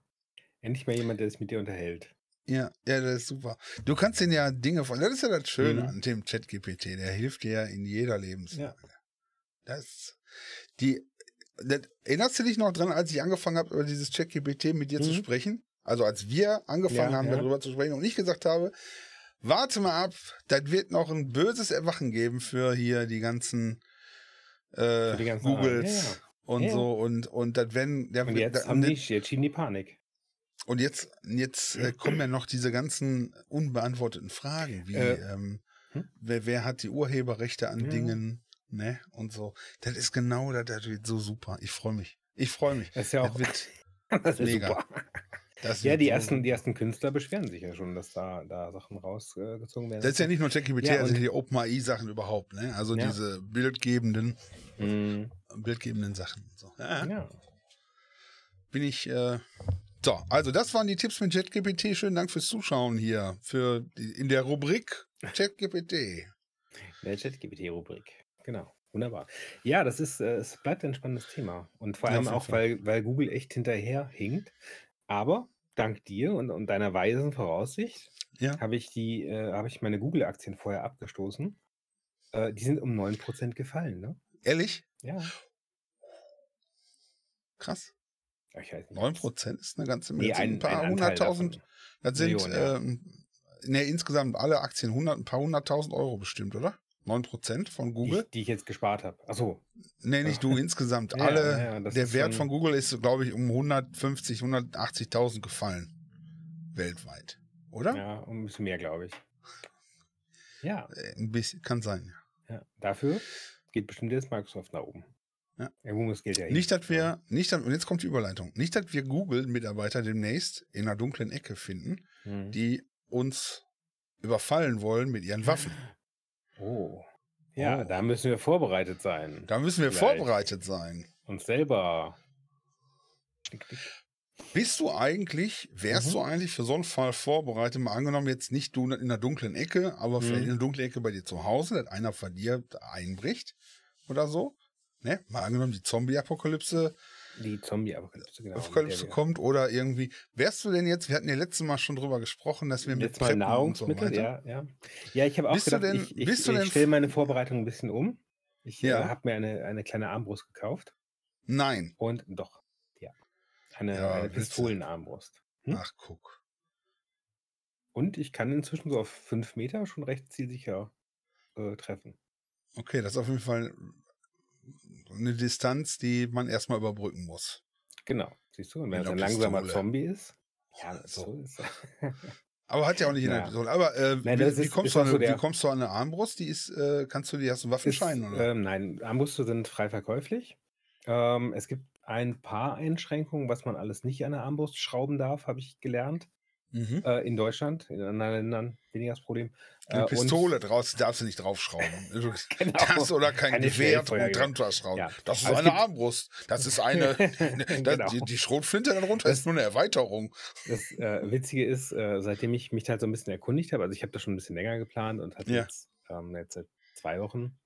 Endlich mal jemand, der sich mit dir unterhält. Ja, ja, das ist super. Du kannst den ja Dinge von. Das ist ja das Schöne Mhm. an dem ChatGPT. Der hilft dir ja in jeder Lebenslage. Ja. Das, die, erinnerst du dich noch dran, als ich angefangen habe, über dieses ChatGPT mit dir zu Mhm. sprechen? Also als wir angefangen Ja, haben, ja. darüber zu sprechen und ich gesagt habe, warte mal ab, das wird noch ein böses Erwachen geben für hier die ganzen, äh, die ganzen Googles. Ja, und so und und das werden der, Und jetzt da- haben die, jetzt schieben die Panik. und jetzt, jetzt äh, kommen ja noch diese ganzen unbeantworteten Fragen, wie Äh, ähm, hm? wer, wer hat die Urheberrechte an. Dingen, ne? Und so. Das ist genau das, das wird so super. Ich freue mich. Ich freue mich. Das ist ja Das auch wird, das ist mega. super. das Ja, die so ersten, die ersten Künstler beschweren sich ja schon, dass da, da Sachen rausgezogen werden. Das ist ja nicht nur ChatGPT, Ja, das sind und- die OpenAI-Sachen überhaupt, ne? Also Ja. diese bildgebenden, Mhm. bildgebenden Sachen. So. Ja, Ja. bin ich. Äh, so, also das waren die Tipps mit ChatGPT. Schönen Dank fürs Zuschauen hier für die, in der Rubrik ChatGPT. Der ChatGPT-Rubrik. Genau. Wunderbar. Ja, das ist, äh, es bleibt ein spannendes Thema. Und vor allem auch, weil, weil Google echt hinterher hinkt. Aber dank dir und, und deiner weisen Voraussicht Ja. habe ich die, äh, habe ich meine Google-Aktien vorher abgestoßen. Äh, die sind um 9% gefallen, ne? Ehrlich? Ja. Krass. Ich weiß nicht. 9% ist eine ganze Menge. Nee, ein, ein paar hunderttausend. Das sind Millionen, ja. ähm, ne, insgesamt alle Aktien 100, ein paar hunderttausend Euro bestimmt, oder? 9% von Die, Google? ich- die ich jetzt gespart habe. Achso. Nee, nicht du, insgesamt. Ja, alle, ja, der Wert von Google ist, glaube ich, um 150, 180.000 gefallen. Weltweit. Oder? Ja, um ein bisschen mehr, glaube ich. Ja, Äh, Ein bisschen, kann sein. ja. Dafür geht bestimmt jetzt Microsoft nach oben. Ja. Irgendwo muss Geld ja hin. Nicht, dass wir, nicht, dass, und jetzt kommt die Überleitung. Nicht, dass wir Google-Mitarbeiter demnächst in einer dunklen Ecke finden, Hm. die uns überfallen wollen mit ihren Waffen. Oh. Ja, Oh. da müssen wir vorbereitet sein. Da müssen wir Vielleicht. vorbereitet sein. Uns selber. Bist du eigentlich, wärst Mhm. du eigentlich für so einen Fall vorbereitet? Mal angenommen, jetzt nicht du in der dunklen Ecke, aber vielleicht Mhm. in der dunklen Ecke bei dir zu Hause, dass einer von dir einbricht oder so. Ne? Mal angenommen, die Zombie-Apokalypse Die Zombie-Apokalypse, genau. Apokalypse kommt oder irgendwie. Wärst du denn jetzt, wir hatten ja letztes Mal schon drüber gesprochen, dass wir mit Preppen Nahrungsmittel, so ja, ja. Ja, ich habe auch Bist gedacht, denn- ich, ich, ich stelle meine Vorbereitung ein bisschen um. Ich Ja. äh, habe mir eine, eine kleine Armbrust gekauft Nein. und doch, ja. Eine, Ja, eine? Pistolenarmbrust. Hm? Ach, guck. Und ich kann inzwischen so auf fünf Meter schon recht zielsicher äh, treffen. Okay, das ist auf jeden Fall eine Distanz, die man erstmal überbrücken muss. Genau, siehst du? Und wenn es ein langsamer Pistole. Zombie ist, ja, so. so ist Aber hat ja auch nicht in der Ja. Pistole. Aber äh, Nein, wie, das wie, ist- kommst ist du auch an, so eine- der- wie kommst du an eine Armbrust? Die ist, äh, kannst du die hast du einen Ist, Waffenschein oder? ähm, nein, Armbrüste sind frei verkäuflich. Ähm, es gibt ein paar Einschränkungen, was man alles nicht an der Armbrust schrauben darf, habe ich gelernt. Mhm. Äh, in Deutschland, in anderen Ländern weniger das Problem. Eine Äh, Pistole draus darfst du nicht draufschrauben. Du Genau. darfst oder kein Keine Gewehr dran dran schrauben. Ja. Das ist es eine Armbrust. Das ist eine. das, Genau. die, die Schrotflinte darunter Das- ist nur eine Erweiterung. Das äh, Witzige ist, äh, seitdem ich mich halt so ein bisschen erkundigt habe, also ich habe das schon ein bisschen länger geplant und hatte Ja. jetzt, ähm, jetzt seit zwei Wochen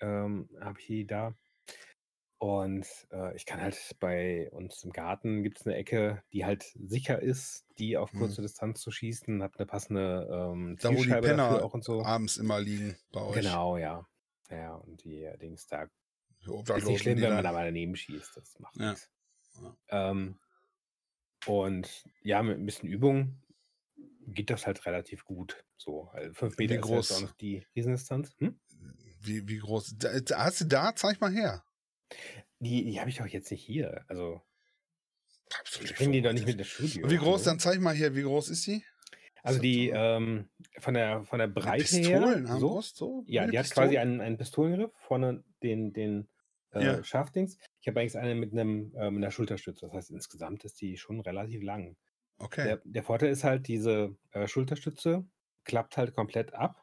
ähm, habe ich die da. Und äh, ich kann halt bei uns im Garten gibt es eine Ecke, die halt sicher ist, die auf Mhm. kurze Distanz zu schießen, hat eine passende ähm, Da, wo die Zielscheibe Penner auch und so. abends immer liegen bei euch. Genau, ja. Ja, und die äh, Dings da ist nicht schlimm, wenn man da mal daneben schießt. Das macht Ja. nichts. Ähm, und ja, mit ein bisschen Übung geht das halt relativ gut. So, also fünf Meter Wie ist groß? auch noch die Riesendistanz. Hm? Wie, wie groß? Da- hast du da? Zeig mal her. Die, die habe ich doch jetzt nicht hier. Also, Absolut ich bringe die doch nicht mit ins Studio. Und Wie groß? Hallo? Dann zeig mal hier, wie groß ist die? Also die Ist das ähm, von der von der Breite her. So? So? ja, die hat Pistole? quasi einen, einen Pistolengriff, vorne den, den äh, Ja. Scharfdings. Ich habe eigentlich eine mit einem äh, mit einer Schulterstütze. Das heißt, insgesamt ist die schon relativ lang. Okay. Der, der Vorteil ist halt, diese äh, Schulterstütze klappt halt komplett ab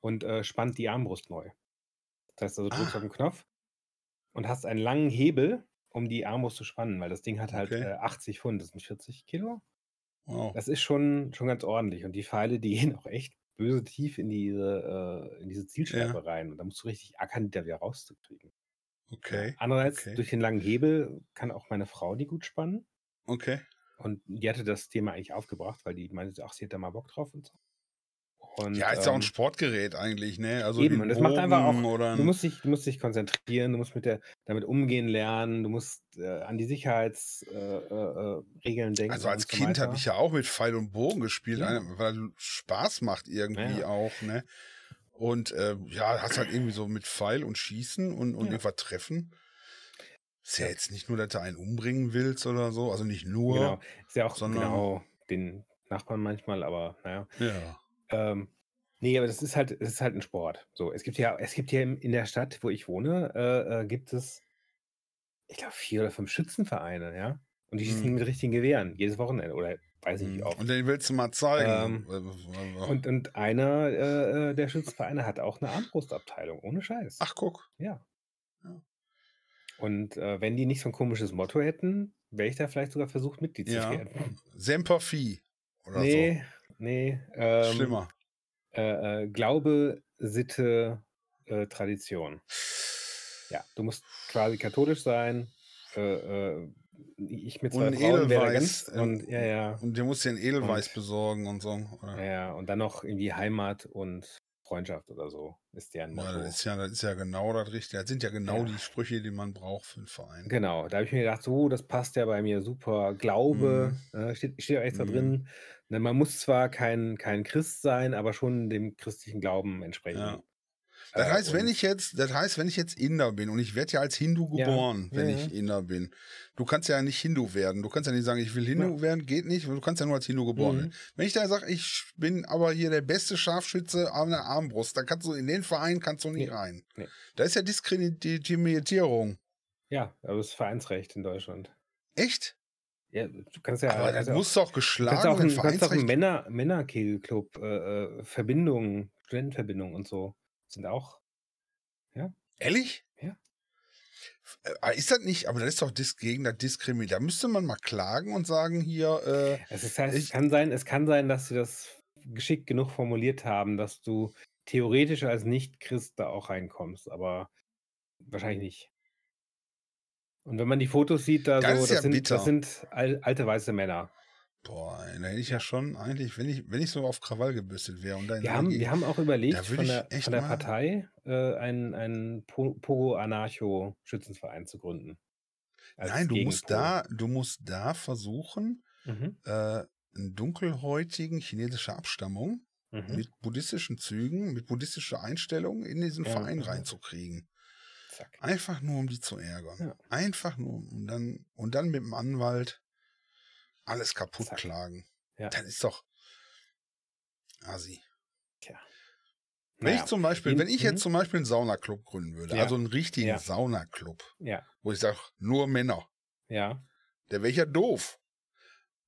und äh, spannt die Armbrust neu. Das heißt also, du drückst Ah. auf den Knopf und hast einen langen Hebel, um die Armbrust zu spannen, weil das Ding hat halt Okay. äh, 80 Pfund, das sind 40 Kilo. Wow. Das ist schon, schon ganz ordentlich. Und die Pfeile, die gehen auch echt böse tief in diese, äh, in diese Zielscheibe Ja. rein. Und da musst du richtig ackern, die da wieder rauszukriegen. Okay. Andererseits, okay. durch den langen Hebel kann auch meine Frau die gut spannen. Okay. Und die hatte das Thema eigentlich aufgebracht, weil die meinte, ach, sie hätte da mal Bock drauf und so. Und, Ja, ist ja auch ein ähm, Sportgerät eigentlich, ne? Also Eben, und das macht einfach auch, du musst dich, du musst dich konzentrieren, du musst mit der, damit umgehen lernen, du musst äh, an die Sicherheitsregeln äh, äh, Regeln denken also als so Kind habe ich ja auch mit Pfeil und Bogen gespielt, Ja. weil Spaß macht irgendwie Ja. auch, ne? Und äh, ja, hast halt irgendwie so mit Pfeil und Schießen und, und Ja. irgendwas treffen. Ist ja Ja. jetzt nicht nur, dass du einen umbringen willst oder so, also nicht nur, Genau. Ist ja auch sondern genau den Nachbarn manchmal, aber naja. ja. Ähm, nee, aber das ist halt, es ist halt ein Sport. So, es gibt ja, es gibt ja in der Stadt, wo ich wohne, äh, äh, gibt es, ich glaube, vier oder fünf Schützenvereine, ja. Und die schießen Hm. mit richtigen Gewehren, jedes Wochenende oder weiß nicht wie Hm. oft. Und den willst du mal zeigen. Ähm, Äh, und, und einer äh, äh, der Schützenvereine hat auch eine Armbrustabteilung, ohne Scheiß. Ach, guck. Ja. Ja. Und äh, wenn die nicht so ein komisches Motto hätten, wäre ich da vielleicht sogar versucht, Mitglied zu Ja. werden. Semper Fi oder Nee, nee. Ähm, Schlimmer. äh, äh, Glaube, Sitte, äh, Tradition. Ja, du musst quasi katholisch sein. Äh, äh, ich mit zwei Und Frauen wäre ganz und ja, ja. Und der muss dir einen Edelweiß Und besorgen und so. Oder? ja, ja, und dann noch irgendwie Heimat und Freundschaft oder so ist deren Ja, Motto. das ist ja, das ist ja genau das Richtige. Das sind ja genau Ja. die Sprüche, die man braucht für einen Verein. Genau, da habe ich mir gedacht, so, das passt ja bei mir super. Glaube, äh, steht, steht auch extra Mhm. drin. Ne, man muss zwar kein, kein Christ sein, aber schon dem christlichen Glauben entsprechen. Ja. Das Äh, heißt, wenn ich jetzt, das heißt, wenn ich jetzt Inder bin und ich werde ja als Hindu Ja, geboren, wenn ja, ich ja. Inder bin. Du kannst ja nicht Hindu werden. Du kannst ja nicht sagen, ich will Hindu werden, geht nicht. Du kannst ja nur als Hindu geboren werden. Mhm. Wenn ich da sage, ich bin aber hier der beste Scharfschütze an der Armbrust, dann kannst du in den Verein kannst du nicht Nee, rein. nee. Da ist ja Diskriminierung. Ja, aber das ist Vereinsrecht in Deutschland. Echt? Ja, du kannst ja, aber das ja muss doch geschlagen werden. ein, kannst auch einen. Männer, Männerkegelclub, äh, äh, Verbindungen, Studentenverbindungen und so sind auch. Ja, Ehrlich? ja. Äh, Ist das nicht, aber das ist doch dis gegen das Diskriminierung. Da müsste man mal klagen und sagen, hier, äh, Es, ist, heißt, es, ich, kann sein, es kann sein, dass sie das geschickt genug formuliert haben, dass du theoretisch als Nicht-Christ da auch reinkommst, aber wahrscheinlich nicht. Und wenn man die Fotos sieht, da das so, ist ja das sind, das sind al alte weiße Männer. Boah, da hätte ich ja schon eigentlich, wenn ich, wenn ich so auf Krawall gebürstet wäre und da in Wir haben, wir haben auch überlegt, von der, von der Partei äh, einen, einen Po- Pogo-Anarcho-Schützenverein zu gründen. nein, du musst da, du musst da versuchen, Mhm. äh, einen dunkelhäutigen chinesischer Abstammung Mhm. mit buddhistischen Zügen, mit buddhistischer Einstellung in diesen Ja, Verein ja. reinzukriegen. Zack. Einfach nur, um die zu ärgern. Ja. Einfach nur, und dann, und dann mit dem Anwalt alles kaputt Zack. klagen. Ja. Das ist doch Asi. Tja. Wenn Naja. ich zum Beispiel, In- wenn ich mhm. jetzt zum Beispiel einen Saunaclub gründen würde, Ja. also einen richtigen Ja. Saunaclub, Ja. wo ich sage, nur Männer, Ja. der wäre ja doof.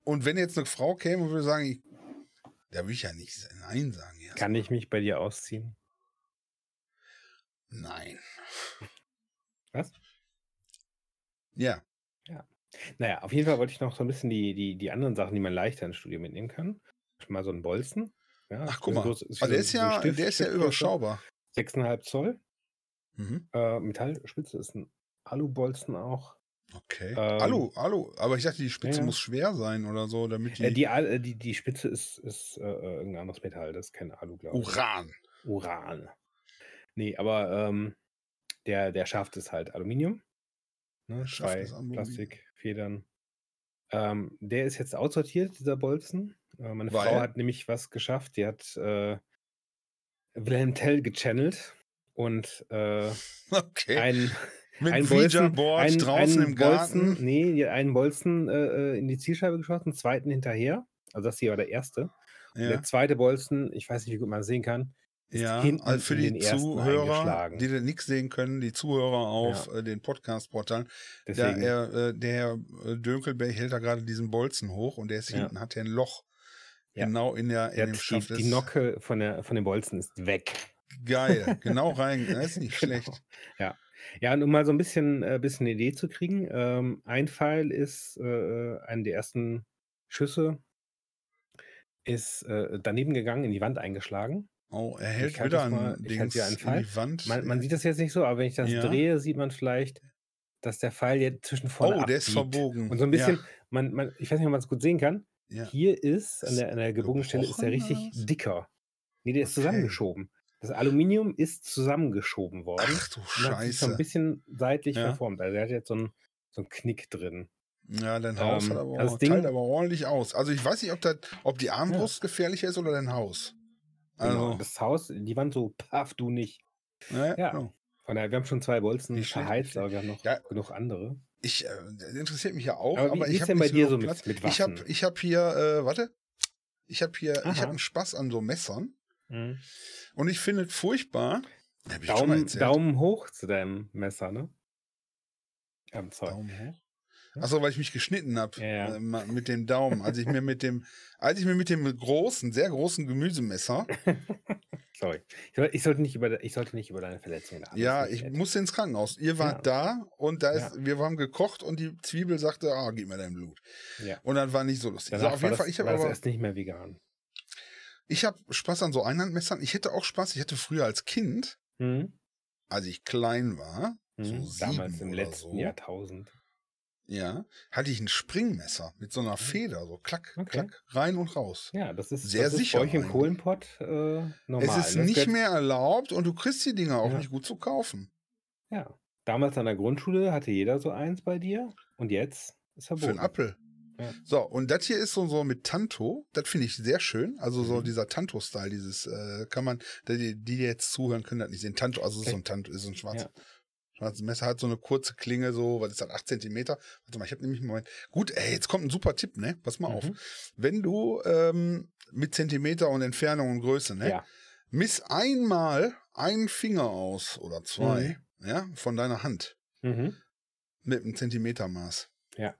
Und wenn jetzt eine Frau käme und würde sagen, ich, da würde ich ja nicht Nein sagen. Ja. Kann ich mich bei dir ausziehen? Nein. Was? Ja. Naja, auf jeden Fall wollte ich noch so ein bisschen die, die, die anderen Sachen, die man leichter ins Studio mitnehmen kann. Schon mal so ein Bolzen. Ja, Ach, so guck mal. wie Aber der so- ist so ja, Stift- der ist ja überschaubar. 6,5 Zoll. Mhm. Äh, Metallspitze ist ein Alubolzen auch. Okay. Ähm, Alu, Alu. Aber ich dachte, die Spitze ja, muss schwer sein oder so, damit die, Äh, die, äh, die, die Spitze ist, ist äh, äh, irgendein anderes Metall, das ist kein Alu, glaube ich. Uran. Uran. Nee, aber ähm, der, der Schaft ist halt Aluminium. Ne? Schaft ist Aluminium. Plastikfedern. Ähm, der ist jetzt aussortiert, dieser Bolzen. Äh, meine Frau Weil? hat nämlich was geschafft. Die hat äh, Wilhelm Tell gechannelt und äh, Okay. ein, Mit ein Ouija-Board ein, draußen einen im Garten. Bolzen, nee, einen Bolzen äh, äh, in die Zielscheibe geschossen, einen zweiten hinterher. Also das hier war der erste. Und Ja. der zweite Bolzen, ich weiß nicht, wie gut man das sehen kann, Ja, also für die Zuhörer, die nichts sehen können, die Zuhörer auf Ja. äh, den Podcast-Portalen, der, er, äh, der Herr äh, Dönkelberg hält da gerade diesen Bolzen hoch und der ist Ja. hinten, hat der ein Loch. Ja. Genau in, der, in dem hat die, Schaft. die Nocke von, der, von dem Bolzen ist weg. Geil, genau rein. Das ist nicht Genau. schlecht. Ja. Ja, und um mal so ein bisschen, äh, bisschen eine Idee zu kriegen, ähm, ein Pfeil ist, äh, einer der ersten Schüsse, ist äh, daneben gegangen, in die Wand eingeschlagen. Oh, er hält Ich wieder mal- ein Dings einen in Pfeil. die Wand. Man, man sieht das jetzt nicht so, aber wenn ich das Ja. drehe, sieht man vielleicht, dass der Pfeil jetzt zwischen vorne Oh, der ist abbiegt. verbogen. Und so ein bisschen, Ja, man, man, ich weiß nicht, ob man es gut sehen kann. ja. Hier ist an Ist der, an der gebogenen Stelle ist der richtig dicker. Nee, der ist Okay. zusammengeschoben. Das Aluminium ist zusammengeschoben worden Ach du und hat sich so ein Scheiße. bisschen seitlich Ja. verformt. Also der hat jetzt so einen, so einen Knick drin. Ja, dein Haus Ähm, hat aber, das auch- Ding- teilt aber ordentlich aus. Also ich weiß nicht, ob, das, ob die Armbrust gefährlicher ist oder dein Haus. Genau. Also, Das Haus, die waren so, paff, du nicht. ja, Ja. genau. Von daher, wir haben schon zwei Bolzen verheizt, aber wir haben noch Ja. genug andere. Ich, äh, das interessiert mich ja auch, Aber aber, wie- wie ich habe bei dir so mit- Platz. mit ich habe ich hab hier, äh, warte, ich habe hier, ich Aha. habe einen Spaß an so Messern Mhm. und ich finde es furchtbar. Ich Daumen. Daumen hoch zu deinem Messer, ne? Ähm, sorry. Daumen hoch. Achso, weil ich mich geschnitten habe Ja, ja. äh, mit dem Daumen. Als ich mir mit dem, als ich mir mit dem großen, sehr großen Gemüsemesser, sorry. Ich, soll, ich, sollte nicht über, ich sollte nicht über deine Verletzung reden. ja, ich musste ins Krankenhaus. Ihr wart da und da ist, Ja. wir haben gekocht und die Zwiebel sagte, ah, gib mir dein Blut. Ja. Und dann war nicht so lustig. Danach so, auf jeden das, Fall, ich habe aber, erst nicht mehr vegan. ich habe Spaß an so Einhandmessern. Ich hätte auch Spaß. Ich hatte früher als Kind, Mhm. als ich klein war, so Mhm. sieben Damals im letzten so, Jahrtausend. Ja, hatte ich ein Springmesser mit so einer Feder, so klack, Okay. klack, rein und raus. Ja, das ist, Sehr das ist sicher bei euch im. Kohlenpott äh, normal. es ist? Das nicht mehr erlaubt und du kriegst die Dinger auch Ja. nicht gut zu kaufen. Ja. Damals an der Grundschule hatte jeder so eins bei dir und jetzt ist Für einen verboten. Apfel. Ja. So, und das hier ist so, so mit Tanto. Das finde ich sehr schön. Also so Mhm. dieser Tanto-Style, dieses, äh, kann man, die, die jetzt zuhören, können das nicht sehen. Tanto, also ist so ein Tanto, ist so ein schwarzes, Ja. Schwarzes Messer, hat so eine kurze Klinge, so, was ist das, 8 Zentimeter. Warte mal, ich habe nämlich einen Moment. Gut, ey, jetzt kommt ein super Tipp, ne? Pass mal auf. Mhm. Wenn du ähm, mit Zentimeter und Entfernung und Größe, ne? Ja. Miss einmal einen Finger aus oder zwei, ja, von deiner Hand Mhm. mit einem Zentimetermaß. Ja.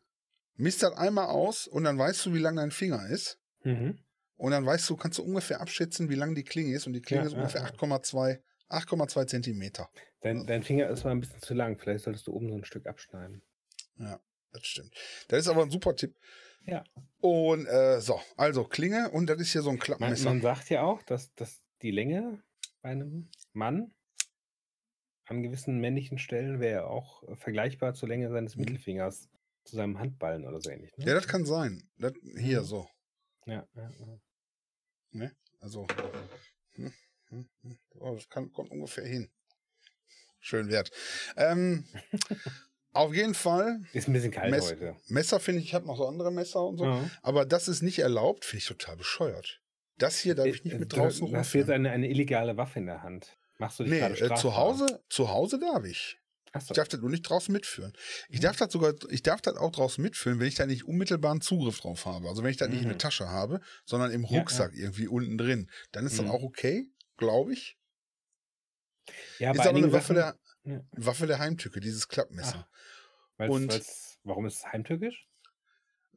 Misst das einmal aus und dann weißt du, wie lang dein Finger ist. Mhm. Und dann weißt du, kannst du ungefähr abschätzen, wie lang die Klinge ist. Und die Klinge Ja, ist ungefähr ja. 8,2 8,2 Zentimeter. Dein, dein Finger ist mal ein bisschen zu lang. Vielleicht solltest du oben so ein Stück abschneiden. Ja, das stimmt. Das ist aber ein super Tipp. Ja. Und äh, so, also Klinge und das ist hier so ein Man, Klappmesser. man sagt ja auch, dass, dass die Länge bei einem Mann an gewissen männlichen Stellen wäre auch äh, vergleichbar zur Länge seines Mhm. Mittelfingers zu seinem Handballen oder so ähnlich. Ne? Ja, das kann sein. Das, hier Mhm. so. ja, ja, ja. Also, hm, hm, hm. Oh, das kann, kommt ungefähr hin. Schön wert. Ähm, auf jeden Fall, Ist ein bisschen kalt Mess- heute. Messer finde ich, ich habe noch so andere Messer und so. Ja. Aber das ist nicht erlaubt, finde ich total bescheuert. Das hier darf ich nicht Äh, mit draußen Du hast jetzt rumführen. eine, eine illegale Waffe in der Hand. Machst du dich Nee, gerade äh, strafbar? zu Hause, zu Hause darf ich. Achso. Ich darf das nur nicht draußen mitführen. Ich Mhm. darf das sogar, ich darf das auch draußen mitführen, wenn ich da nicht unmittelbaren Zugriff drauf habe. Also wenn ich das nicht in der Mhm. Tasche habe, sondern im Ja, ja. Rucksack irgendwie unten drin, dann ist Mhm. das auch okay, glaube ich. Ja, ist aber eine Waffe Sachen, der, Ja. Waffe der Heimtücke, dieses Klappmesser. weil's, und- weil's, warum ist es heimtückisch?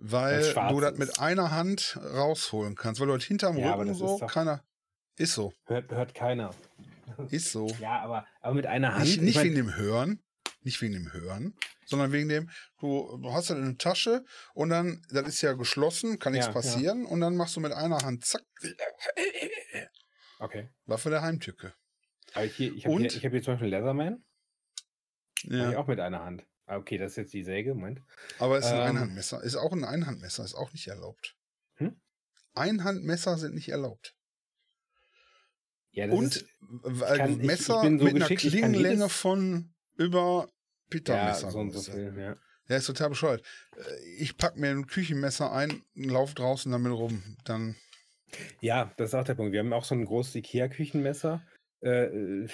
weil du das mit einer Hand rausholen kannst, weil du halt hinterm Ja, Rücken so, ist keiner. Ist so, Hört, hört keiner. ist so. Ja, aber, aber mit einer Hand. Nicht, ich nicht wegen dem Hören, nicht wegen dem Hören, sondern wegen dem, du, hast das in der Tasche und dann, das ist ja geschlossen, kann nichts Ja, ja. passieren und dann machst du mit einer Hand, zack, Okay. Waffe der Heimtücke. Aber hier, ich habe hier, ich hab hier zum Beispiel Leatherman. Ich Ja, auch mit einer Hand. Ah, okay, das ist jetzt die Säge. Moment. aber es ist ein Ähm. Einhandmesser. Ist auch ein Einhandmesser, ist auch nicht erlaubt. Hm? Einhandmesser sind nicht erlaubt. Ja, das Und ist, kann- ich- ich Messer bin so mit einer ich Klingenlänge von über ja, Pittermesser. so und so viel. Ja. Ja, ist total bescheuert. Äh, Ich pack mir ein Küchenmesser ein, lauf draußen damit rum. Dann ja, das ist auch der Punkt. Wir haben auch so ein großes Ikea-Küchenmesser. Äh, äh,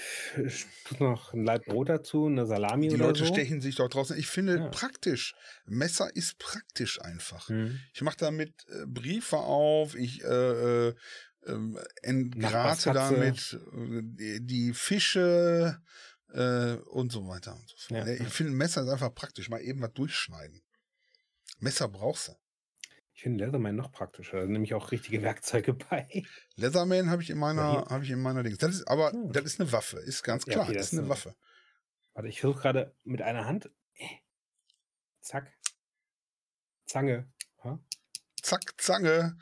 noch ein Laib Brot dazu, eine Salami die oder Leute so. stechen sich dort draußen. Ich finde Ja. praktisch. Messer ist praktisch einfach. Hm. Ich mache damit äh, Briefe auf, ich äh, äh, ähm, entgrate damit äh, die, Fische äh, und so weiter und so fort. Ja, Ne. Ich finde, Messer ist einfach praktisch. Mal eben was durchschneiden. Messer brauchst du. Ich finde Leatherman noch praktischer. Da sind nämlich auch richtige Werkzeuge bei. Leatherman habe ich in meiner, Ja, habe ich in meiner Dings. Das ist, aber Hm. das ist eine Waffe, ist ganz Ja, klar. okay, das das ist eine Waffe. Warte, ich versuche gerade mit einer Hand. Äh, Zack. Zange. Ha? Zack, Zange.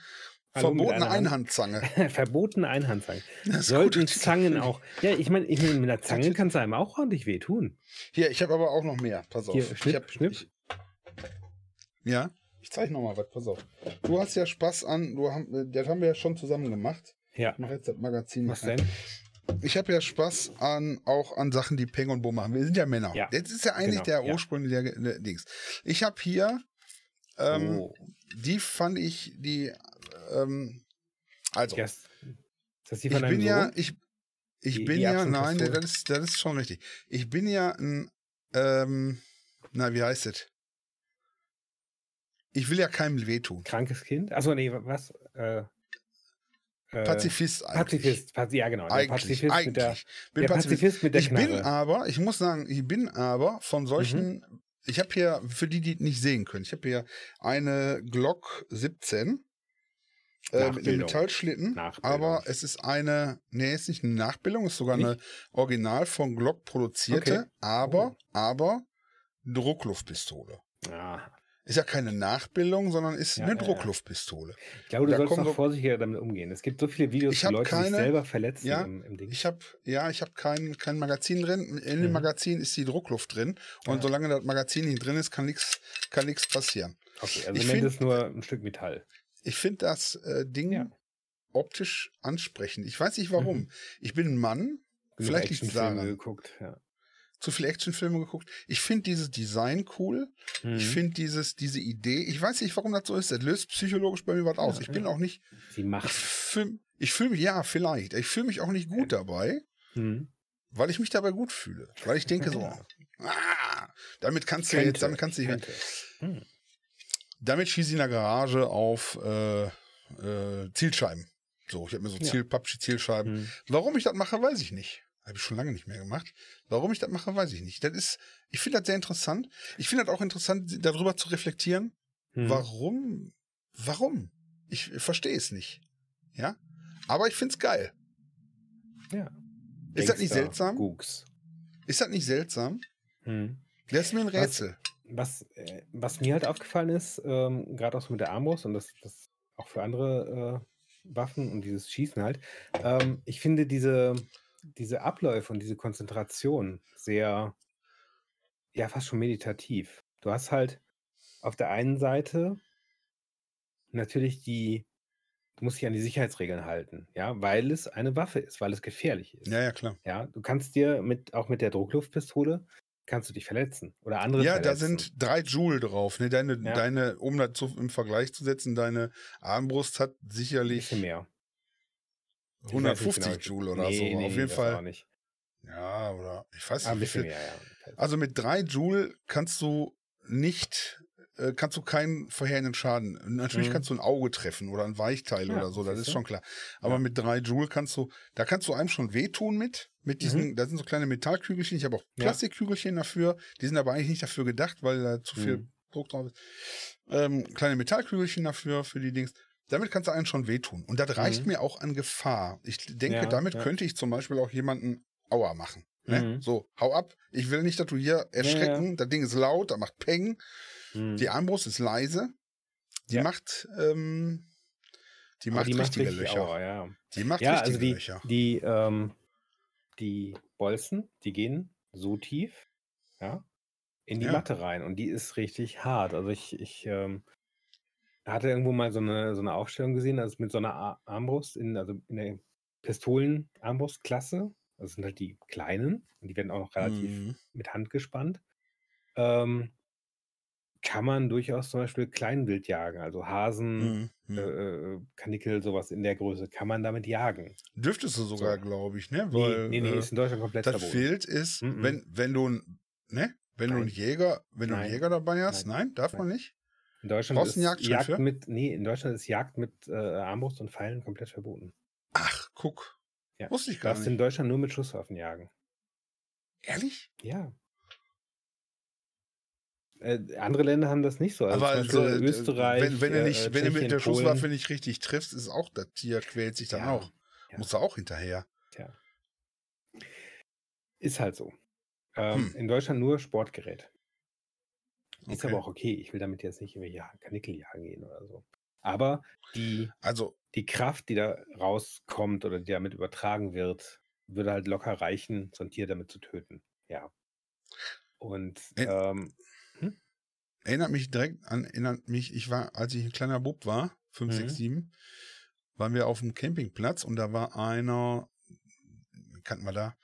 Hallo, Verbotene. Einhandzange. Verbotene ist Sollten gut. Zangen auch. Ja, ich meine, ich mein, mit einer Zange kann es einem auch ordentlich wehtun. Hier, ich habe aber auch noch mehr. Pass auf. Hier, ich schnipp, hab, schnipp. Ich, ja, ich zeige noch mal was. Pass auf. Du hast ja Spaß an. Du haben, das haben wir ja schon zusammen gemacht. Ja. Ich mache jetzt das Magazin. Was denn? Ich habe ja Spaß an auch an Sachen, die Peng und Bo machen. Wir sind ja Männer. Ja, Das ist ja eigentlich genau, der ja. Ursprung der, der Dings. Ich habe hier, ähm, oh. die fand ich, die, ähm, also, Ja, ist das die ich von deinem bin ja, Sohn? ich, ich Die- bin die ja, nein, das ist, das ist schon richtig. Ich bin ja ein, ähm, na, wie heißt es? Ich will ja keinem wehtun. Krankes Kind? Achso, nee, was? Äh, äh, Pazifist eigentlich. Pazifist. Paz ja, genau. Eigentlich, Pazifist eigentlich. mit der, bin der Pazifist. Pazifist mit der ich Knarre. bin aber, ich muss sagen, ich bin aber von solchen, Mhm. ich habe hier, für die, die nicht sehen können, ich habe hier eine Glock 17 äh, mit einem. Metallschlitten, aber es ist eine, nee, ist nicht eine Nachbildung, ist sogar Nicht? eine Original von Glock produzierte, Okay. aber, Oh. aber Druckluftpistole. Ah, Ist ja keine Nachbildung, sondern ist Ja, eine ja, ja. Druckluftpistole. ich glaube, du Da sollst noch so- vorsichtiger damit umgehen. Es gibt so viele Videos, Ich wo Leute sich keine- selber verletzen Ja, im, im Ding. Ich habe ja, ich habe kein, kein Magazin drin. In dem Mhm. Magazin ist die Druckluft drin und Ja. solange das Magazin nicht drin ist, kann nichts kann nichts passieren. okay, also ich im Moment find- ist nur ein Stück Metall. Ich finde das äh, Ding optisch ansprechend. Ich weiß nicht warum. Mhm. Ich bin ein Mann, vielleicht liegt es daran. geguckt, ja. Zu viele Actionfilme geguckt. Ich finde dieses Design cool. Mhm. Ich finde dieses diese Idee. Ich weiß nicht, warum das so ist. Das löst psychologisch bei mir was aus. Ja, ich bin ja. auch nicht. Sie Ich macht. fühle ich fühl mich ja vielleicht. Ich fühle mich auch nicht gut dabei. Mhm. weil ich mich dabei gut fühle. Weil ich denke so, ah, damit kannst du jetzt, damit kannst du nicht mehr. könnte. Hm. Damit schieße ich in der Garage auf äh, äh, Zielscheiben. So, ich habe mir so Ja. Ziel, Pappschi-Zielscheiben. Hm. Warum ich das mache, weiß ich nicht. Habe ich schon lange nicht mehr gemacht. Warum ich das mache, weiß ich nicht. Das ist, ich finde das sehr interessant. Ich finde das auch interessant, darüber zu reflektieren. Hm. Warum? Warum? Ich verstehe es nicht. Ja? Aber ich finde es geil. Ja. Ist das nicht seltsam? Gooks. Ist das nicht seltsam? Hm. Das ist mir ein Was- Rätsel. Was, äh, was mir halt aufgefallen ist, ähm, gerade auch so mit der Armbrust und das, das auch für andere äh, Waffen und dieses Schießen halt, ähm, ich finde diese, diese Abläufe und diese Konzentration sehr, ja, fast schon meditativ. Du hast halt auf der einen Seite natürlich die, du musst dich an die Sicherheitsregeln halten, ja, weil es eine Waffe ist, weil es gefährlich ist. Ja, ja, klar. Ja, du kannst dir mit, auch mit der Druckluftpistole, kannst du dich verletzen oder andere Ja, da verletzen. sind drei Joule drauf. Ne? Deine, Ja. deine, um das zu, im Vergleich zu setzen, deine Armbrust hat ein sicherlich bisschen mehr. Ich weiß nicht 150 genau, Joule oder nee, so. nee, Auf jeden Fall. Ja, oder ich weiß Ah, nicht, wie viel. mehr, ja. Also mit drei Joule kannst du nicht, äh, kannst du keinen verheerenden Schaden. Natürlich Mhm. kannst du ein Auge treffen oder ein Weichteil Ja, oder so, das ist schon klar. Aber Ja. mit drei Joule kannst du, da kannst du einem schon wehtun mit. Mit diesen, da sind so kleine Metallkügelchen. Ich habe auch Mhm. Plastikkügelchen dafür. Die sind aber eigentlich nicht dafür gedacht, weil da zu viel Mhm. Druck drauf ist. Ähm, kleine Metallkügelchen dafür, für die Dings. Damit kannst du einen schon wehtun. Und das reicht Mhm. mir auch an Gefahr. Ich denke, Ja, damit ja. könnte ich zum Beispiel auch jemanden Aua machen. Ne? Mhm. So, hau ab. Ich will nicht, dass du hier erschrecken. Das Ding ist laut, da macht Peng. Mhm. Die Armbrust ist leise. Die Ja. macht, ähm, die macht die macht richtige richtig Löcher. Aua, ja. Die macht Ja, richtige also die, Löcher. die, ähm, die Bolzen, die gehen so tief, ja, in die Ja. Matte rein und die ist richtig hart. Also ich, ich ähm, hatte irgendwo mal so eine, so eine Aufstellung gesehen, also mit so einer Ar- Armbrust, in, also in der Pistolen-Armbrustklasse, das sind halt die kleinen und die werden auch noch relativ Mhm. mit Hand gespannt, ähm, kann man durchaus zum Beispiel Kleinwild jagen, also Hasen, Mhm. äh, Mhm. äh, Kanickel, sowas in der Größe, kann man damit jagen. Dürftest du sogar, So. glaube ich, ne? Nee, Weil nee, nee, äh, ist in Deutschland komplett das verboten. Wild ist, Mhm. wenn, wenn du ein, ne? Wenn du einen Nein. Jäger, wenn du einen Nein. Jäger dabei hast, nein, Nein. darf Nein. man nicht. In Deutschland ist du Jagd für? mit, nee, in Deutschland ist Jagd mit äh, Armbrust und Pfeilen komplett verboten. Ach, guck. Ja. Wusste ich Du gar darfst in nicht. Deutschland nur mit Schusswaffen jagen. Ehrlich? Ja. Äh, andere Länder haben das nicht so. Also Aber so, äh, Österreich, wenn, wenn, du äh, nicht, wenn du mit der. Schusswaffe nicht richtig triffst, ist auch das Tier quält sich dann Ja, auch. ja. Muss er auch hinterher. Tja. Ist halt so. Ähm, Hm. In Deutschland nur Sportgerät. Ist Okay. aber auch okay. Ich will damit jetzt nicht irgendwelche Kanickel jagen gehen oder so. Aber die, Also, die Kraft, die da rauskommt oder die damit übertragen wird, würde halt locker reichen, so ein Tier damit zu töten. Ja. Und Ä- ähm, hm? erinnert mich direkt an, erinnert mich, ich war, als ich ein kleiner Bub war, 5, Mhm. 6, 7, waren wir auf dem Campingplatz und da war einer, kannten wir da,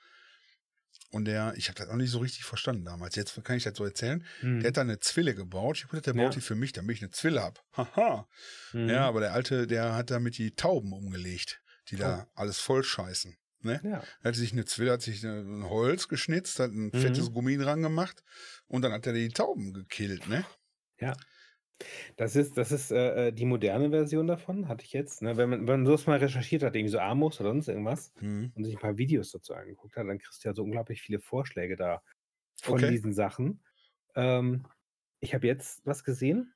und der, ich habe das auch nicht so richtig verstanden damals. Jetzt kann ich das so erzählen. Hm. Der hat da eine Zwille gebaut. Ich habe gedacht, der Ja. baut die für mich, damit ich eine Zwille hab. Haha. Mhm. Ja, aber der Alte, der hat damit die Tauben umgelegt, die da Oh. alles voll scheißen. Ne? ja. Er hat sich eine Zwille, hat sich ein Holz geschnitzt, hat ein Mhm. fettes Gummi dran gemacht und dann hat er die Tauben gekillt, ne? Das ist, das ist äh, äh, die moderne Version davon, hatte ich jetzt. Ne? Wenn, man, wenn man sowas mal recherchiert hat, irgendwie so Amos oder sonst irgendwas Mhm. und sich ein paar Videos dazu angeguckt hat, dann kriegst du ja so unglaublich viele Vorschläge da von Okay. diesen Sachen. Ähm, ich habe jetzt was gesehen.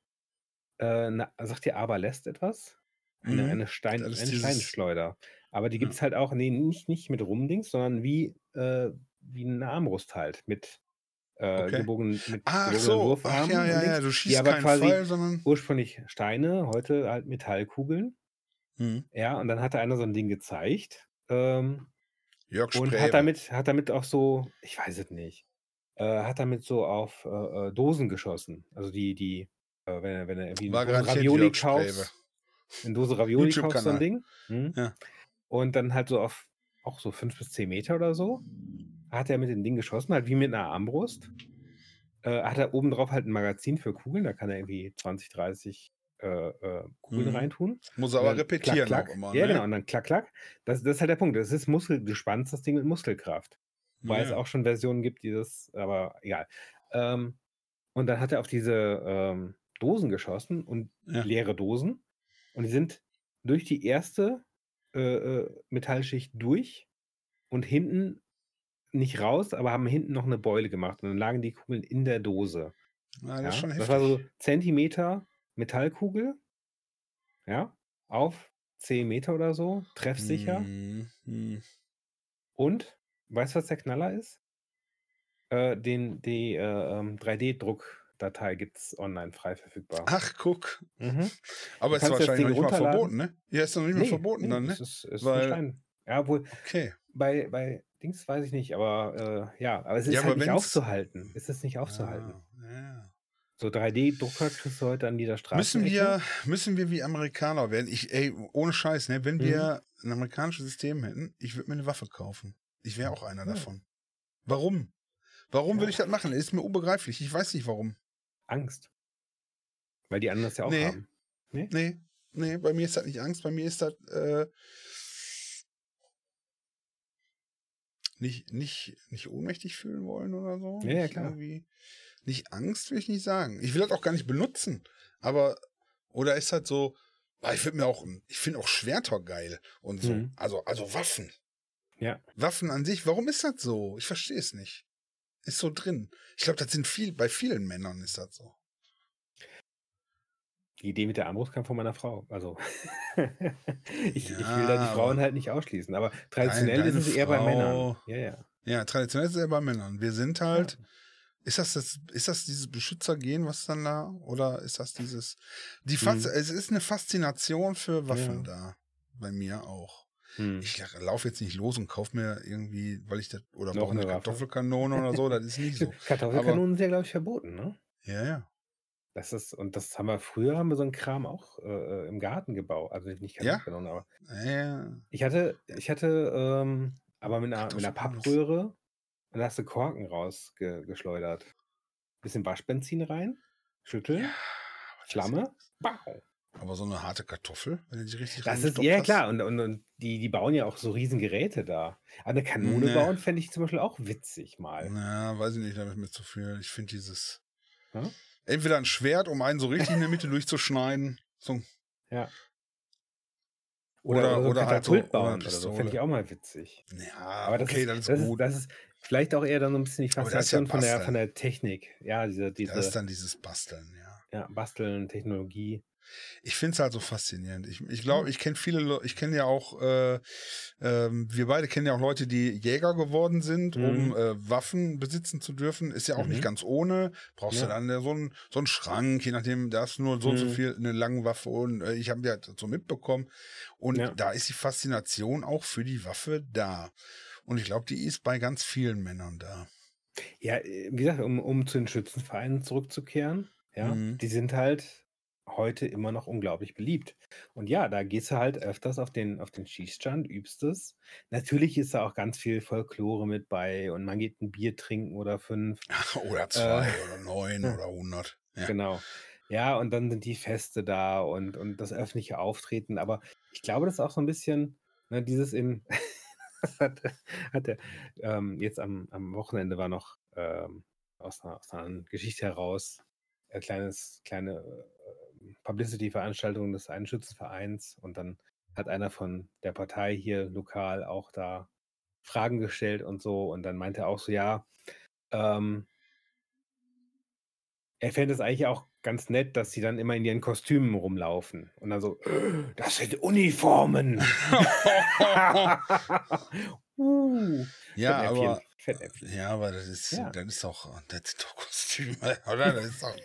Äh, na, sagt dir Aberläst etwas? Eine, Mhm. eine, Stein, eine dieses- Steinschleuder. Aber die Ja. gibt es halt auch, nee, nicht, nicht mit Rumdings, sondern wie, äh, wie eine Armbrust halt. Mit, äh, Okay. gebogen, mit Ach gebogenen so, ach Wurfarmen ja, und ja, ja, du die schießt aber keinen quasi Pfeil, sondern. ursprünglich Steine, heute halt Metallkugeln. Mhm. Ja, und dann hatte einer so ein Ding gezeigt. Ähm, Jörg und Spreewe. hat damit, hat damit auch so, ich weiß es nicht, äh, hat damit so auf äh, äh, Dosen geschossen. Also die, die, äh, wenn er, wenn er irgendwie eine garantiert Ravioli kaufst, eine Dose Ravioli kaufst, so ein. Ding. Hm? Ja. Und dann halt so auf auch so fünf bis zehn Meter oder so, hat er mit dem Ding geschossen, halt wie mit einer Armbrust. Äh, hat er oben drauf halt ein Magazin für Kugeln, da kann er irgendwie 20, 30 äh, äh, Kugeln Mhm. reintun. Muss Und aber repetieren klack, auch klack. immer, Ja, ne? genau. Und dann klack, klack. Das, das ist halt der Punkt. Das ist Muskelgespannt, das Ding mit Muskelkraft. Weil es Ja. auch schon Versionen gibt, die das, aber egal. Ähm, und dann hat er auf diese ähm, Dosen geschossen und Ja. leere Dosen. Und die sind durch die erste äh, äh, Metallschicht durch und hinten nicht raus, aber haben hinten noch eine Beule gemacht. Und dann lagen die Kugeln in der Dose. Ja, das Ja? Das war so Zentimeter Metallkugel. Ja, auf 10 Meter oder so, treffsicher. Mhm. Und, weißt du, was der Knaller ist? Äh, den, die äh, ähm, 3D-Druckdatei gibt es online frei verfügbar. Ach, guck. Mhm. Aber Du ist wahrscheinlich noch nicht mal verboten, ne? Ja, ist noch nicht mal Nee, verboten nee, dann, ne? es ist, es ist Weil- ein Stein. Ja, wohl, Okay. bei, bei Dings weiß ich nicht, aber äh, ja, aber es ist Ja, halt nicht aufzuhalten. Es ist nicht aufzuhalten. Ja, ja. So 3D-Drucker kriegst du heute an jeder Straße. Müssen wir, müssen wir wie Amerikaner werden? Ich, ey, ohne Scheiß, ne? Wenn Mhm. wir ein amerikanisches System hätten, ich würde mir eine Waffe kaufen. Ich wäre auch einer davon. Warum? Warum würde ich das machen? Ist mir unbegreiflich. Ich weiß nicht warum. Angst. Weil die anderen das ja auch Nee. haben. Nee, nee, bei mir ist das nicht Angst, bei mir ist das äh, nicht, nicht, nicht ohnmächtig fühlen wollen oder so. Ja, ja, Nicht klar. Nicht Angst will ich nicht sagen. Ich will das auch gar nicht benutzen. Aber, oder ist halt so, ich finde mir auch, ich finde auch Schwerter geil und so. Mhm. Also, also Waffen. Ja. Waffen an sich, warum ist das so? Ich verstehe es nicht. Ist so drin. Ich glaube, das sind viel, bei vielen Männern ist das so. Die Idee mit der Armbrust kam von meiner Frau. Also, ich, ich will Ja, da die Frauen aber- halt nicht ausschließen. Aber traditionell deine ist es eher bei Männern. Frau- Ja, ja. Ja, traditionell ist es ja bei Männern. Wir sind halt, ist das, das ist das dieses Beschützergehen, was dann da, oder ist das dieses, die Fas Mhm. es ist eine Faszination für Waffen Ja. da. Bei mir auch. Hm. Ich laufe jetzt nicht los und kaufe mir irgendwie, weil ich das, oder Noch brauche eine eine. Kartoffelkanone oder so, das ist nicht so. Kartoffelkanonen sind ja, glaube ich, verboten, ne? Ja, ja. Das ist, und das haben wir früher, haben wir so einen Kram auch äh, im Garten gebaut. Also nicht Ja? Kartoffelkanonen, aber Ja, ich hatte, ich hatte, ähm, aber mit einer, mit einer Pappröhre und da hast du Korken rausgeschleudert. Bisschen Waschbenzin rein, schütteln, aber das- Flamme, bau. Aber so eine harte Kartoffel, wenn du die richtig Das ist, reingestopft ja hast? klar, und, und, und die, die bauen ja auch so riesen Geräte da. Aber eine Kanone Nee. bauen fände ich zum Beispiel auch witzig mal. Na, weiß ich nicht, damit mir zu viel. Ich finde dieses. Ja? Entweder ein Schwert, um einen so richtig in der Mitte durchzuschneiden. So, Ja. Oder- Oder, so oder ein halt so- bauen oder so. Fände ich auch mal witzig. ja, Aber das, okay, ist, das ist das, gut. Ist, das ist vielleicht auch eher dann so ein bisschen die ist ja Faszination von, der, von der Technik. Ja, diese, das ist diese dann dieses Basteln, ja. ja, Basteln, Technologie. Ich finde es halt so faszinierend. Ich, ich glaube, ich kenne viele, Le- ich kenne ja auch, äh, ähm, wir beide kennen ja auch Leute, die Jäger geworden sind, um Mhm. äh, Waffen besitzen zu dürfen. Ist ja auch nicht Mhm. ganz ohne. Brauchst Ja. du dann äh, so einen so einen Schrank, je nachdem, da hast du nur so und so Mhm. viel eine lange Waffe und äh, ich habe ja so mitbekommen. Und Ja. da ist die Faszination auch für die Waffe da. Und ich glaube, die ist bei ganz vielen Männern da. Ja, äh, wie gesagt, um, um zu den Schützenvereinen zurückzukehren, ja, Mhm. die sind halt heute immer noch unglaublich beliebt. Und ja, da gehst du halt öfters auf den, auf den Schießstand, übst es. Natürlich ist da auch ganz viel Folklore mit bei und man geht ein Bier trinken oder fünf. oder zwei Äh. oder neun oder hundert. Ja. Genau. Ja, und dann sind die Feste da und, und das öffentliche Auftreten. Aber ich glaube, das ist auch so ein bisschen ne, dieses in. hat, hat er ähm, jetzt am, am Wochenende war noch ähm, aus, einer, aus einer Geschichte heraus ein kleines, kleine äh, Publicity-Veranstaltung des einen Schützenvereins und dann hat einer von der Partei hier lokal auch da Fragen gestellt und so und dann meinte er auch so, ja, ähm, er fände es eigentlich auch ganz nett, dass sie dann immer in ihren Kostümen rumlaufen. Und dann so, "Äh, das sind Uniformen. uh, ja, aber ja, aber das ist, Ja. das ist doch, das sind doch Kostüme, oder? Das ist doch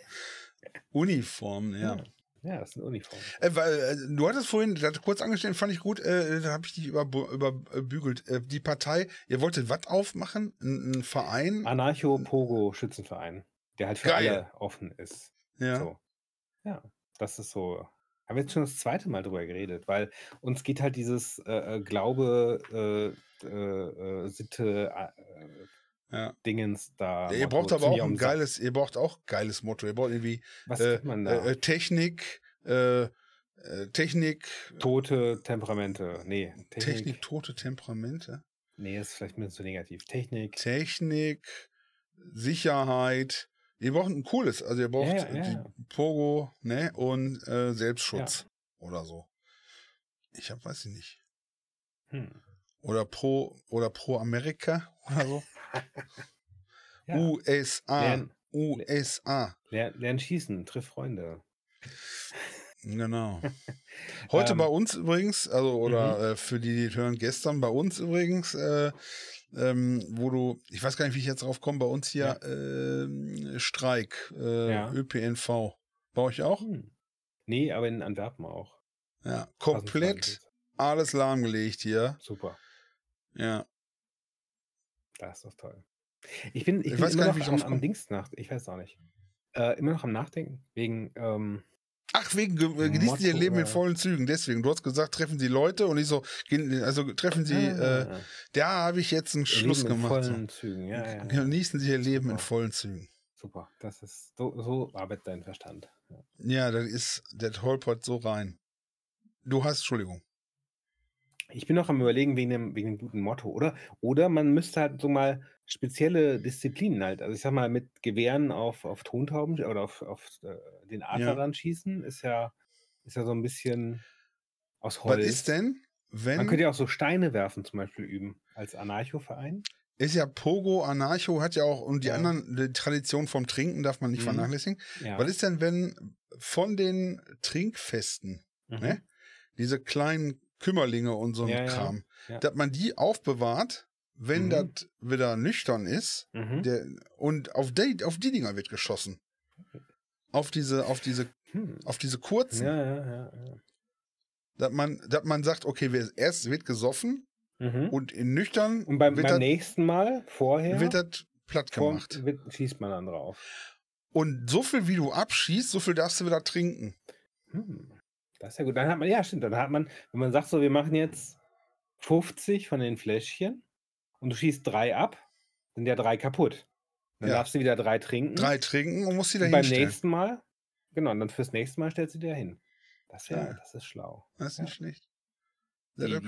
Uniform, ja. Ja. ja, das sind Uniformen. Äh, weil, äh, du hattest vorhin, das kurz angestellt, fand ich gut, äh, da habe ich dich überbügelt. Über, überbügelt. äh, die Partei, ihr wolltet was aufmachen? Ein, ein Verein? Anarcho-Pogo-Schützenverein, der halt für Geil. alle offen ist. ja. So. Ja, das ist so. Haben wir jetzt schon das zweite Mal drüber geredet, weil uns geht halt dieses äh, äh, Glaube, äh, äh, äh, Sitte, äh, ja. Dingens da. ihr Motto braucht aber auch ein geiles, ihr braucht auch geiles Motto. Ihr braucht irgendwie Was äh, man da? äh, äh, Technik, äh, äh, Technik, Tote Temperamente. Nee, Technik. Technik, tote Temperamente, Nee, ist vielleicht ein bisschen zu negativ. Technik. Technik, Sicherheit. Ihr braucht ein cooles, also ihr braucht ja, ja, die ja. Pogo, ne, und äh, Selbstschutz oder so. Ich hab, weiß ich nicht. Hm. Oder pro oder pro Amerika oder so. Ja. USA. Lern, USA. lern, lern schießen, triff Freunde. Genau. Heute Ähm, bei uns übrigens, also oder mhm. äh, für die, die hören, gestern bei uns übrigens, äh, ähm, wo du, ich weiß gar nicht, wie ich jetzt drauf komme, bei uns hier ähm, Streik, äh, Ja. ÖPNV. Bei euch auch? Hm. Nee, aber in Antwerpen auch. Ja, komplett alles lahmgelegt hier. Super. Ja. Das ist doch toll. Ich bin, ich Ich bin weiß immer gar noch nicht, am, am. Dings nach. Ich weiß auch nicht. Äh, immer noch am Nachdenken. Wegen, ähm, Ach, wegen ge- äh, genießen Sie Ihr Leben in äh, vollen Zügen. Deswegen, du hast gesagt, treffen Sie Leute und ich so, also treffen Sie, äh, ah, da habe ich jetzt einen Schluss Leben in gemacht. vollen Zügen. Ja, ja, ja. Genießen Sie Ihr Leben in Super. vollen Zügen. Super. Das ist, so, so arbeitet dein Verstand. Ja. Ja, das ist, das holpert so rein. Du hast, Entschuldigung. Ich bin noch am überlegen wegen dem, wegen dem guten Motto, oder? Oder man müsste halt so mal spezielle Disziplinen halt, also ich sag mal, mit Gewehren auf, auf Tontauben oder auf, auf äh, den Adler Ja. dann schießen, ist ja, ist ja so ein bisschen aus Was Holz. ist denn, Man wenn, könnte ja auch so Steine werfen zum Beispiel üben, als Anarcho-Verein. ist ja Pogo, Anarcho hat ja auch, und die Ja. anderen, die Tradition vom Trinken darf man nicht Mhm. vernachlässigen. Ja. Was ist denn, wenn von den Trinkfesten, Mhm. ne, diese kleinen Kümmerlinge und so ein Ja, Kram, ja. dass man die aufbewahrt, wenn Mhm. das wieder nüchtern ist, Mhm. der, und auf die, auf die Dinger wird geschossen. Auf diese, auf diese, Hm. auf diese kurzen. Ja, ja, ja. ja. Dass man, dass man sagt, okay, wir, erst wird gesoffen Mhm. und in nüchtern Und beim, beim das nächsten Mal, vorher, wird das platt vor, gemacht. wird, schießt man dann drauf. Und so viel wie du abschießt, so viel darfst du wieder trinken. Hm. Das ist ja gut. Dann hat man, ja, stimmt. Dann hat man, wenn man sagt, so, wir machen jetzt 50 von den Fläschchen und du schießt drei ab, sind ja drei kaputt. Dann Ja. darfst du wieder drei trinken. Drei trinken und musst die da und beim hinstellen. nächsten Mal, genau, und dann fürs nächste Mal stellst du dir hin. Das, wär, Ja. das ist schlau. Das ist Ja. nicht schlecht. Ja, Die, die, die,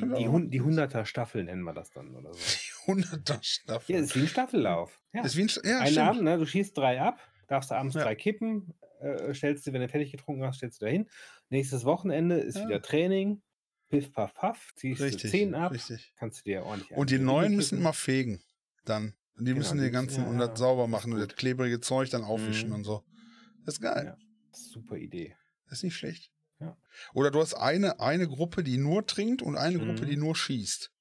die machen. 100er Staffel nennen wir das dann oder so. Die 100er Staffel. Ja, ist wie ein Staffellauf. Ja. Ist wie ein, ja, stimmt. Abend, ne, du schießt drei ab, darfst du abends Ja. drei kippen, äh, stellst du, wenn du fertig getrunken hast, stellst du da hin. Nächstes Wochenende ist Ja. wieder Training. Piff, paff, paff, ziehst du Richtig, zehn ab, richtig. kannst du dir ordentlich Und die neuen müssen immer fegen. Dann. Und die Genau, müssen die ganzen ja, und das sauber machen und das klebrige Zeug dann aufwischen Mhm. und so. Das ist geil. Super Idee. Das ist nicht schlecht. Oder du hast eine, eine Gruppe, die nur trinkt und eine Mhm. Gruppe, die nur schießt.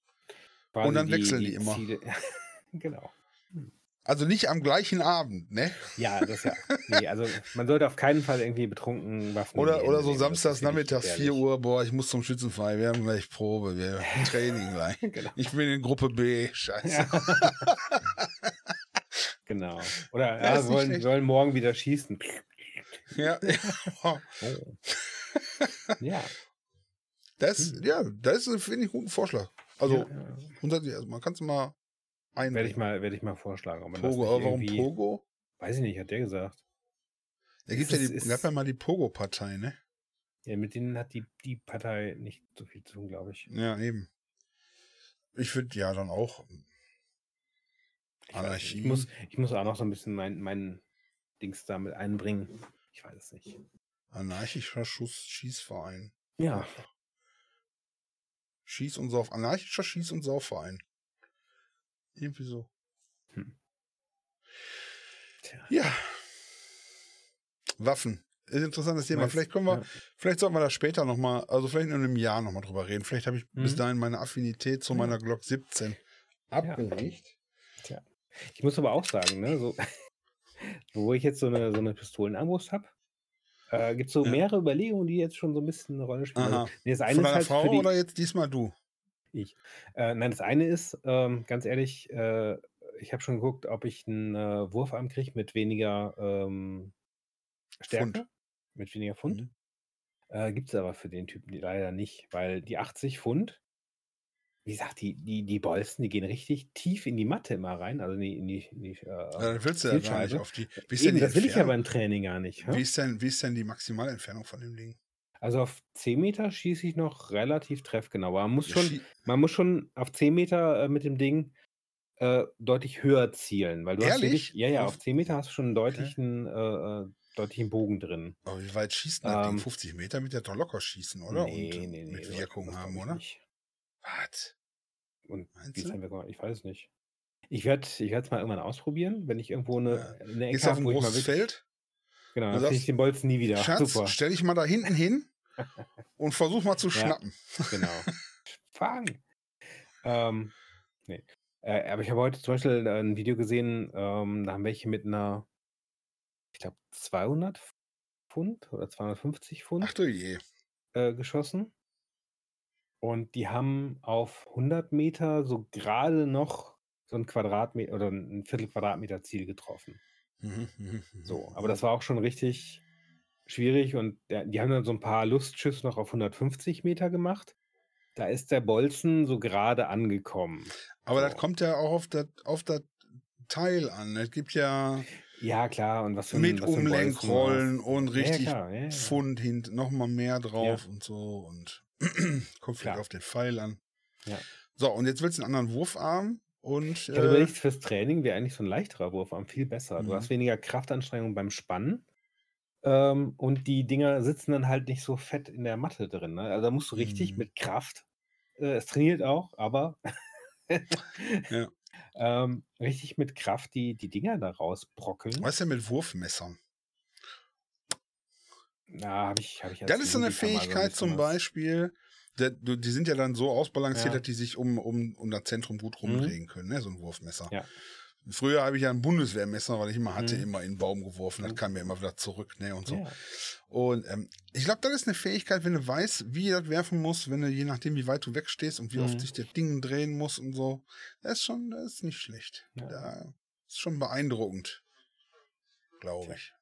Quasi dann wechseln die immer. Ziele. genau. Also nicht am gleichen Abend, ne? Ja, das ja. Nee, also man sollte auf keinen Fall irgendwie betrunken Waffen. Oder, oder so samstags nachmittags, 4 gefährlich. Uhr, boah, ich muss zum Schützenverein, wir haben gleich Probe, wir haben Training gleich. Genau. Ich bin in Gruppe B, scheiße. Ja. genau. Oder Ja, ja, sollen, sollen morgen wieder schießen. Ja. Oh. ja. Das, ja, das ist, finde ich, einen guten Vorschlag. Also, Hm. ja, ja. also man kann es mal einbringen. Werde ich mal, werde ich mal vorschlagen. Pogo, warum Pogo? Weiß ich nicht, hat der gesagt. Da gibt Es ja die, ist- gab ja mal die Pogo-Partei, ne? Ja, mit denen hat die, die Partei nicht so viel zu tun, glaube ich. Ja, eben. Ich würde ja dann auch Ich, nicht. Anarchie. ich, muss, ich muss auch noch so ein bisschen mein, mein Dings da mit einbringen. Ich weiß es nicht. anarchischer Schuss, Schießverein. Ja, Schieß- und Sauf, anarchischer Schieß- und Saufverein. Irgendwie so. tja. Ja. Waffen. Ist ein interessantes Thema. Meinst- Vielleicht können wir, ja. vielleicht sollten wir da später nochmal, also vielleicht in einem Jahr nochmal drüber reden. Vielleicht habe ich bis Mhm. dahin meine Affinität zu Ja. meiner Glock 17 abgelegt. Ich muss aber auch sagen, ne, so, wo ich jetzt so eine, so eine Pistolenarmbrust habe, äh, gibt es so Ja. mehrere Überlegungen, die jetzt schon so ein bisschen eine Rolle spielen. Aha. Also, nee, das eine Von ist halt Frau die, oder jetzt diesmal du? Ich. Äh, nein, das eine ist, ähm, ganz ehrlich, äh, ich habe schon geguckt, ob ich einen äh, Wurfarm kriege mit weniger ähm, Stärke, Pfund. mit weniger Pfund. Mhm. Äh, Gibt es aber für den Typen die leider nicht, weil die 80 Pfund, wie gesagt, die, die, die Bolzen, die gehen richtig tief in die Matte immer rein, also in die, in die, in die äh, Ja, dann willst du ja gar nicht auf die. Wie ist denn Eben, die das will ich Entfernung? aber im Training gar nicht. hä? Wie ist, denn, wie ist denn die Maximalentfernung von dem Ding? Also auf 10 Meter schieße ich noch relativ treffgenau. Aber man muss schon, man muss schon auf 10 Meter äh, mit dem Ding äh, deutlich höher zielen. Weil du hast Ehrlich? wirklich, ja, ja, Auf- auf 10 Meter hast du schon einen deutlichen, äh, äh, deutlichen Bogen drin. Aber wie weit schießt Ding? Ähm, 50 Meter mit der doch locker schießen, oder? Nee, Und nee, nee. mit Wirkung haben, ich, oder? Was? Und Meinst wie du? Ich weiß es nicht. Ich werde ich es mal irgendwann ausprobieren, wenn ich irgendwo eine, Ja. eine Ecke habe, wo ich mal. Feld? Genau, dann kriege sagst, ich den Bolzen nie wieder. Schatz, Super. stell dich mal da hinten hin und versuch mal zu Ja. schnappen. Genau. Fang. Ähm, nee. Äh, aber ich habe heute zum Beispiel äh, ein Video gesehen, ähm, da haben welche mit einer, ich glaube, 200 Pfund oder 250 Pfund Ach du je. äh, geschossen. Und die haben auf 100 Meter so gerade noch so ein Quadratmeter oder ein Viertel Quadratmeter Ziel getroffen. Mhm, mhm, mhm, So, aber das war auch schon richtig schwierig und der, die haben dann so ein paar Lustschüsse noch auf 150 Meter gemacht. Da ist der Bolzen so gerade angekommen. Aber das so. kommt ja auch auf das auf das Teil an. Es gibt ja Ja, klar, und was für ein, mit was für du Umlenkrollen und richtig ja, klar, ja, ja. Pfund hinten, nochmal mehr drauf und so und kommt vielleicht auf den Pfeil an. Ja. So, und jetzt willst du einen anderen Wurfarm und Ich hatte äh, überlegt, fürs Training wäre eigentlich so ein leichterer Wurfarm viel besser. Du Mhm. hast weniger Kraftanstrengung beim Spannen. Ähm, und die Dinger sitzen dann halt nicht so fett in der Matte drin. Ne? Also da musst du richtig Mhm. mit Kraft. Äh, es trainiert auch, aber Ja. ähm, richtig mit Kraft die, die Dinger da rausbrockeln. was ist denn mit Wurfmessern? Na, habe ich, hab ich Das ist so eine so Fähigkeit bisschen zum Beispiel, der, die sind ja dann so ausbalanciert, Ja. dass die sich um, um, um das Zentrum gut Mhm. rumdrehen können, ne? so ein Wurfmesser. Ja. Früher habe ich ja ein Bundeswehrmesser, weil ich immer hatte, Mhm. immer in den Baum geworfen, das kam mir immer wieder zurück, ne, und so. Ja. Und ähm, ich glaube, das ist eine Fähigkeit, wenn du weißt, wie du das werfen musst, wenn du, je nachdem, wie weit du wegstehst und wie oft Mhm. sich das Ding drehen muss und so. Das ist schon, das ist nicht schlecht. Ja. Da ist schon beeindruckend. Glaube ich.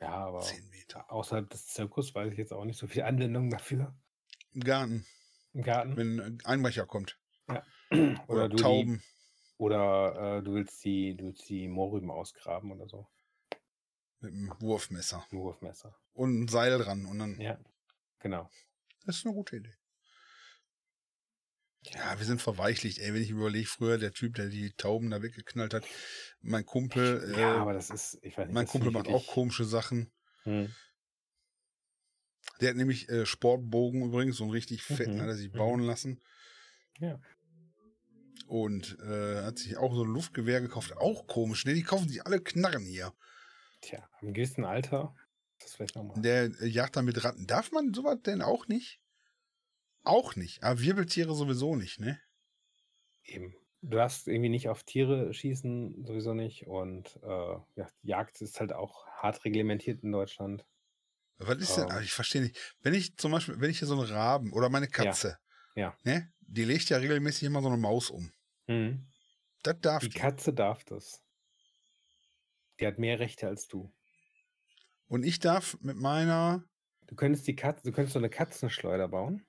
ja, aber Zehn Meter. außerhalb des Zirkus weiß ich jetzt auch nicht so viel Anwendung dafür Im Garten, im Garten. wenn ein Einbrecher kommt. Oder, Oder, du die, Tauben. Oder äh, du willst die, du willst die Mohrrüben ausgraben oder so. Mit einem Wurfmesser. Ein Wurfmesser. Und ein Seil dran. Und dann. Ja, genau. Das ist eine gute Idee. Ja, wir sind verweichlicht, ey. Wenn ich überlege, früher der Typ, der die Tauben da weggeknallt hat, mein Kumpel, Ja, äh, aber das ist, ich weiß nicht. mein Kumpel macht auch komische Sachen. Hm. Der hat nämlich äh, Sportbogen übrigens, so einen richtig fetten, Mhm, hat er sich mhm. bauen lassen. Ja. Und äh, hat sich auch so ein Luftgewehr gekauft. Auch komisch, ne? Die kaufen sich alle Knarren hier. Tja, im gewissen Alter das vielleicht nochmal. Der äh, jagt dann mit Ratten. Darf man sowas denn auch nicht? Auch nicht. Aber Wirbeltiere sowieso nicht, ne? Eben. Du darfst irgendwie nicht auf Tiere schießen, sowieso nicht. Und äh, ja, Jagd ist halt auch hart reglementiert in Deutschland. Was ist denn? Ähm. Also ich verstehe nicht. Wenn ich zum Beispiel, wenn ich hier so einen Raben oder meine Katze, Ja. ne? Die legt ja regelmäßig immer so eine Maus um. Mhm. Das darf Die die. Katze darf das. Die hat mehr Rechte als du. Und ich darf mit meiner. Du könntest die Katze, du könntest so eine Katzenschleuder bauen.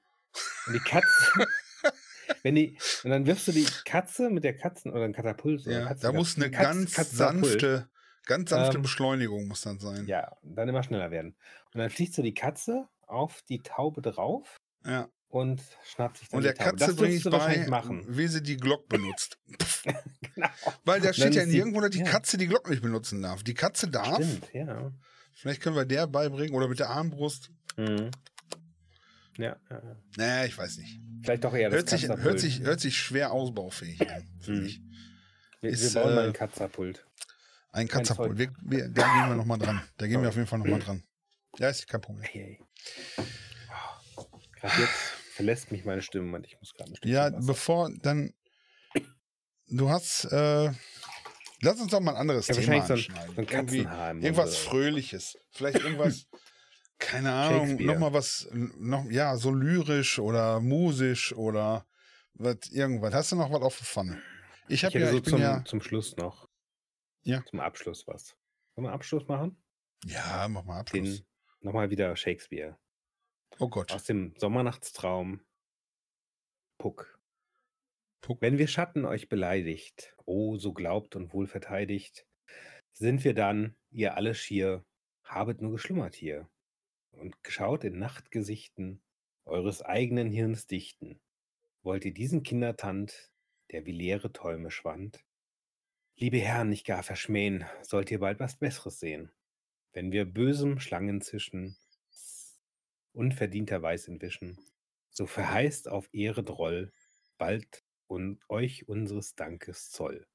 Und die Katze, wenn die, und dann wirfst du die Katze mit der Katzen oder ein Katapult. oder Ja, Katzen- da muss eine Katz- ganz Katapult. sanfte, ganz sanfte Ähm, Beschleunigung muss dann sein. Ja, dann immer schneller werden. Und dann fliegt so die Katze auf die Taube drauf Ja. Und schnappt sich dann Und der die Taube. Katze bringe ich bei, machen. wie sie die Glock benutzt. Genau. Weil da steht ja nirgendwo, dass die ja. Katze die Glock nicht benutzen darf. Die Katze darf. Stimmt, ja. Vielleicht können wir der beibringen oder mit der Armbrust. Mhm. Ja, ja, ja. Naja, ich weiß nicht. Vielleicht doch eher das Hört sich, hört, sich, hört sich schwer ausbaufähig an für Mhm. mich. wir, ist, wir bauen mal äh, ein Katzerpult. Ein Katzerpult. Wir, wir, da gehen wir nochmal dran. Da gehen wir auf jeden Fall nochmal dran. Ja, ist kein Problem. Hey. Gerade jetzt verlässt mich meine Stimme und ich muss gerade Stückchen Ja, bevor dann. Du hast. Äh, lass uns doch mal ein anderes Ja, Thema so ein, so ein irgendwas. Fröhliches. Vielleicht irgendwas. keine Ahnung. Shakespeare. Nochmal was. Noch, ja, so lyrisch oder musisch oder was, irgendwas. Hast du noch was auf der Pfanne? Ich habe ja. so zum, ja. zum Schluss noch. Ja. Zum Abschluss was. Wollen wir Abschluss machen? Ja, mach mal Abschluss. Den nochmal wieder Shakespeare. Oh Gott. Aus dem Sommernachtstraum. Puck. Puck. Wenn wir Schatten euch beleidigt, oh, so glaubt und wohl verteidigt, sind wir dann, ihr alle schier, habet nur geschlummert hier und geschaut in Nachtgesichten eures eigenen Hirns dichten. Wollt ihr diesen Kindertand, der wie leere Träume schwand? Liebe Herren, nicht gar verschmähen, sollt ihr bald was Besseres sehen. Wenn wir bösem Schlangenzischen unverdienterweis entwischen, so verheißt auf Ehre Droll bald und euch unseres Dankes Zoll.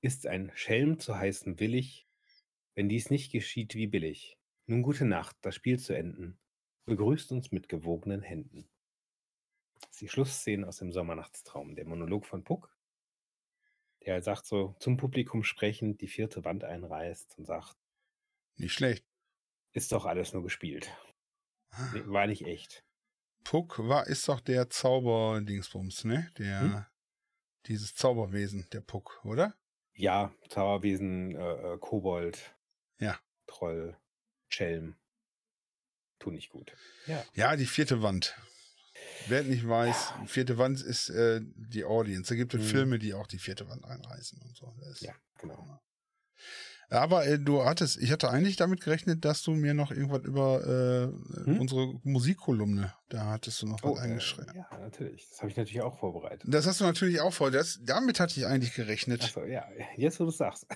Ist ein Schelm zu heißen willig, wenn dies nicht geschieht wie billig. Nun gute Nacht, das Spiel zu enden. Begrüßt uns mit gewogenen Händen. Das ist die Schlussszene aus dem Sommernachtstraum, der Monolog von Puck. Der sagt so zum Publikum sprechend, die vierte Wand einreißt und sagt, Nicht schlecht. ist doch alles nur gespielt. Nee, war nicht echt. Puck war, ist doch der Zauber-Dingsbums, ne? Der, Hm? dieses Zauberwesen, der Puck, oder? Ja, Zauberwesen, äh, äh, Kobold, Ja. Troll, Schelm. Tun nicht gut. Ja. Ja, die vierte Wand. Wer nicht weiß, die vierte Wand ist äh, die Audience. Da gibt es Hm. Filme, die auch die vierte Wand einreißen und so. Das- Ja, genau. Aber äh, du hattest, ich hatte eigentlich damit gerechnet, dass du mir noch irgendwas über äh, Hm? unsere Musikkolumne, da hattest du noch was Oh, äh, eingeschrieben. ja, natürlich. Das habe ich natürlich auch vorbereitet. Das hast du natürlich auch vor. Das, damit hatte ich eigentlich gerechnet. Achso, ja, jetzt wo du es sagst.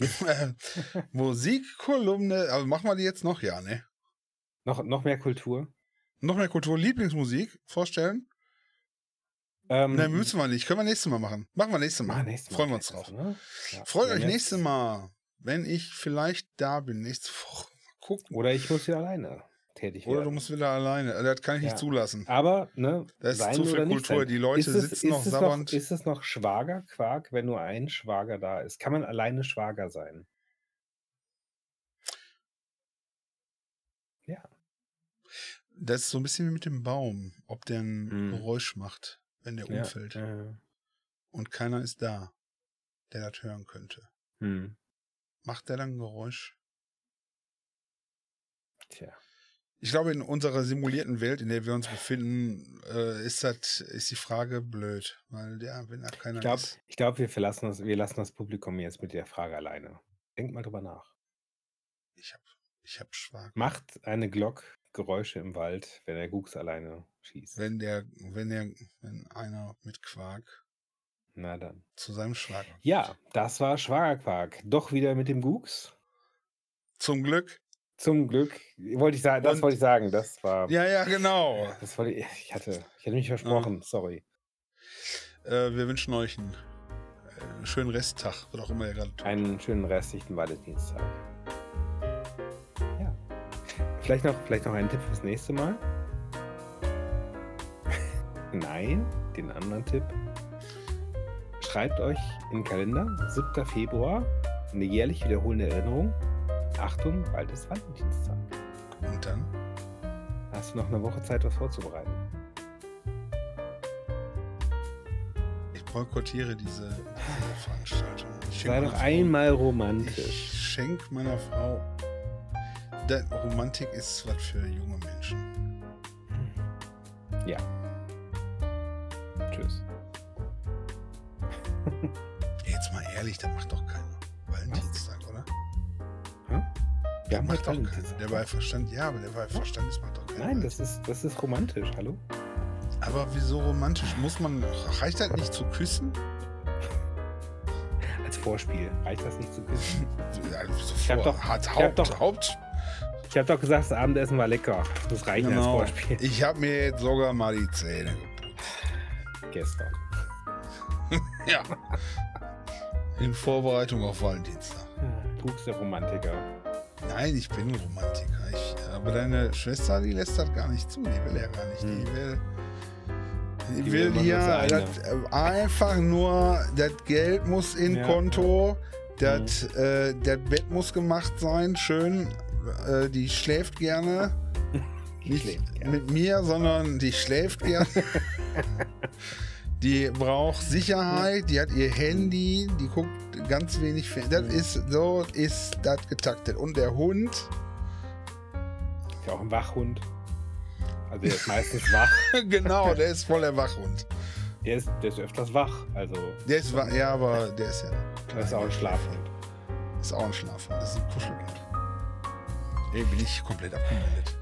Äh, Musikkolumne, aber machen wir die jetzt noch, ja, ne? noch, noch mehr Kultur. Noch mehr Kultur, Lieblingsmusik vorstellen? Ähm, Ne, müssen wir nicht. Können wir nächstes Mal machen. Machen wir nächstes Mal. wir nächstes Mal Freuen wir uns drauf. also, ne? Ja, Freut euch nächstes Mal, wenn ich vielleicht da bin. Nächste Woche. Mal gucken. Oder ich muss hier alleine tätig Oder werden. du musst wieder alleine. Äh, Das kann ich Ja. nicht zulassen. Aber, ne, Das ist zu viel oder Kultur. Die Leute es, sitzen noch sabbernd. Noch, ist es noch Schwagerquark, wenn nur ein Schwager da ist? Kann man alleine Schwager sein? Ja. Das ist so ein bisschen wie mit dem Baum, ob der ein Hm. Geräusch macht, wenn der ja. umfällt. Äh, Und keiner ist da, der das hören könnte. hm. Macht der dann ein Geräusch? Tja. Ich glaube, in unserer simulierten Welt, in der wir uns befinden, äh, ist das, ist die Frage blöd. Weil, ja, wenn da keiner Ich glaube, ist. ich glaub, wir verlassen das, wir lassen das Publikum jetzt mit der Frage alleine. Denkt mal drüber nach. Ich hab, ich hab Schwag. Macht eine Glock Geräusche im Wald, wenn der Gux alleine schießt? Wenn der, wenn der, wenn einer mit Quark Na dann. zu seinem Schwager. Ja, das war Schwagerquark. Doch wieder mit dem Gux. Zum Glück. Zum Glück. Wollte ich sagen, das Und- wollte ich sagen. Das war. Ja, ja, genau. Das wollte ich, ich hatte, ich hatte mich versprochen. Sorry. Äh, wir wünschen euch einen äh, schönen Resttag, was auch immer ihr gerade tut. Einen schönen restlichen Valentinstag. Vielleicht, noch, vielleicht noch ein Tipp fürs nächste Mal. Nein, den anderen Tipp. Schreibt euch in den Kalender, 7. Februar, eine jährlich wiederholende Erinnerung. Achtung, bald ist Valentinstag. Und dann? Hast du noch eine Woche Zeit, was vorzubereiten? Ich boykottiere diese, diese Veranstaltung. Ich Sei doch einmal Ich romantisch. schenk meiner Frau. Da, Romantik ist was für junge Menschen. Ja. Tschüss. Jetzt mal ehrlich, da macht doch keiner. Valentinstag, oder? Der haben macht doch keiner. Der bei Verstand, ja, aber der bei Verstand ist macht doch keiner. Nein, das ist, das ist romantisch, hallo? Aber wieso romantisch? Muss man. Reicht das nicht zu küssen? Als Vorspiel. Reicht das nicht zu küssen? Also Ich hab vor- doch- Hart, ich hab Haupt, doch- Haupt. Ich habe doch gesagt, das Abendessen war lecker. Das reicht als Genau. Vorspiel. Ich habe mir jetzt sogar mal die Zähne geputzt. Gestern. Ja. In Vorbereitung auf Valentinstag. Guckst der Romantiker. Nein, ich bin ein Romantiker. Ich, aber deine Schwester, die lässt das gar nicht zu. Die will ja gar nicht. Hm. Die will. Die, Die will das, äh, einfach nur, das Geld muss in Ja. Konto, das, äh, das Bett muss gemacht sein, schön. Äh, die schläft gerne. Die Nicht schläft gern. mit mir, sondern die schläft gerne. die braucht Sicherheit, die hat ihr Handy, die guckt ganz wenig Fernsehen. Das ist so, ist das getaktet. Und der Hund, Ist ja auch ein Wachhund. Also der ist meistens wach. genau, der ist voll der Wachhund. Der ist, der ist öfters wach. Also Der ist, wa- ja, aber der ist ja. das ist auch ein Schlafhund. Ist auch ein Schlafhund. Das ist ein Kuschelhund. Ey, bin ich komplett abgemeldet.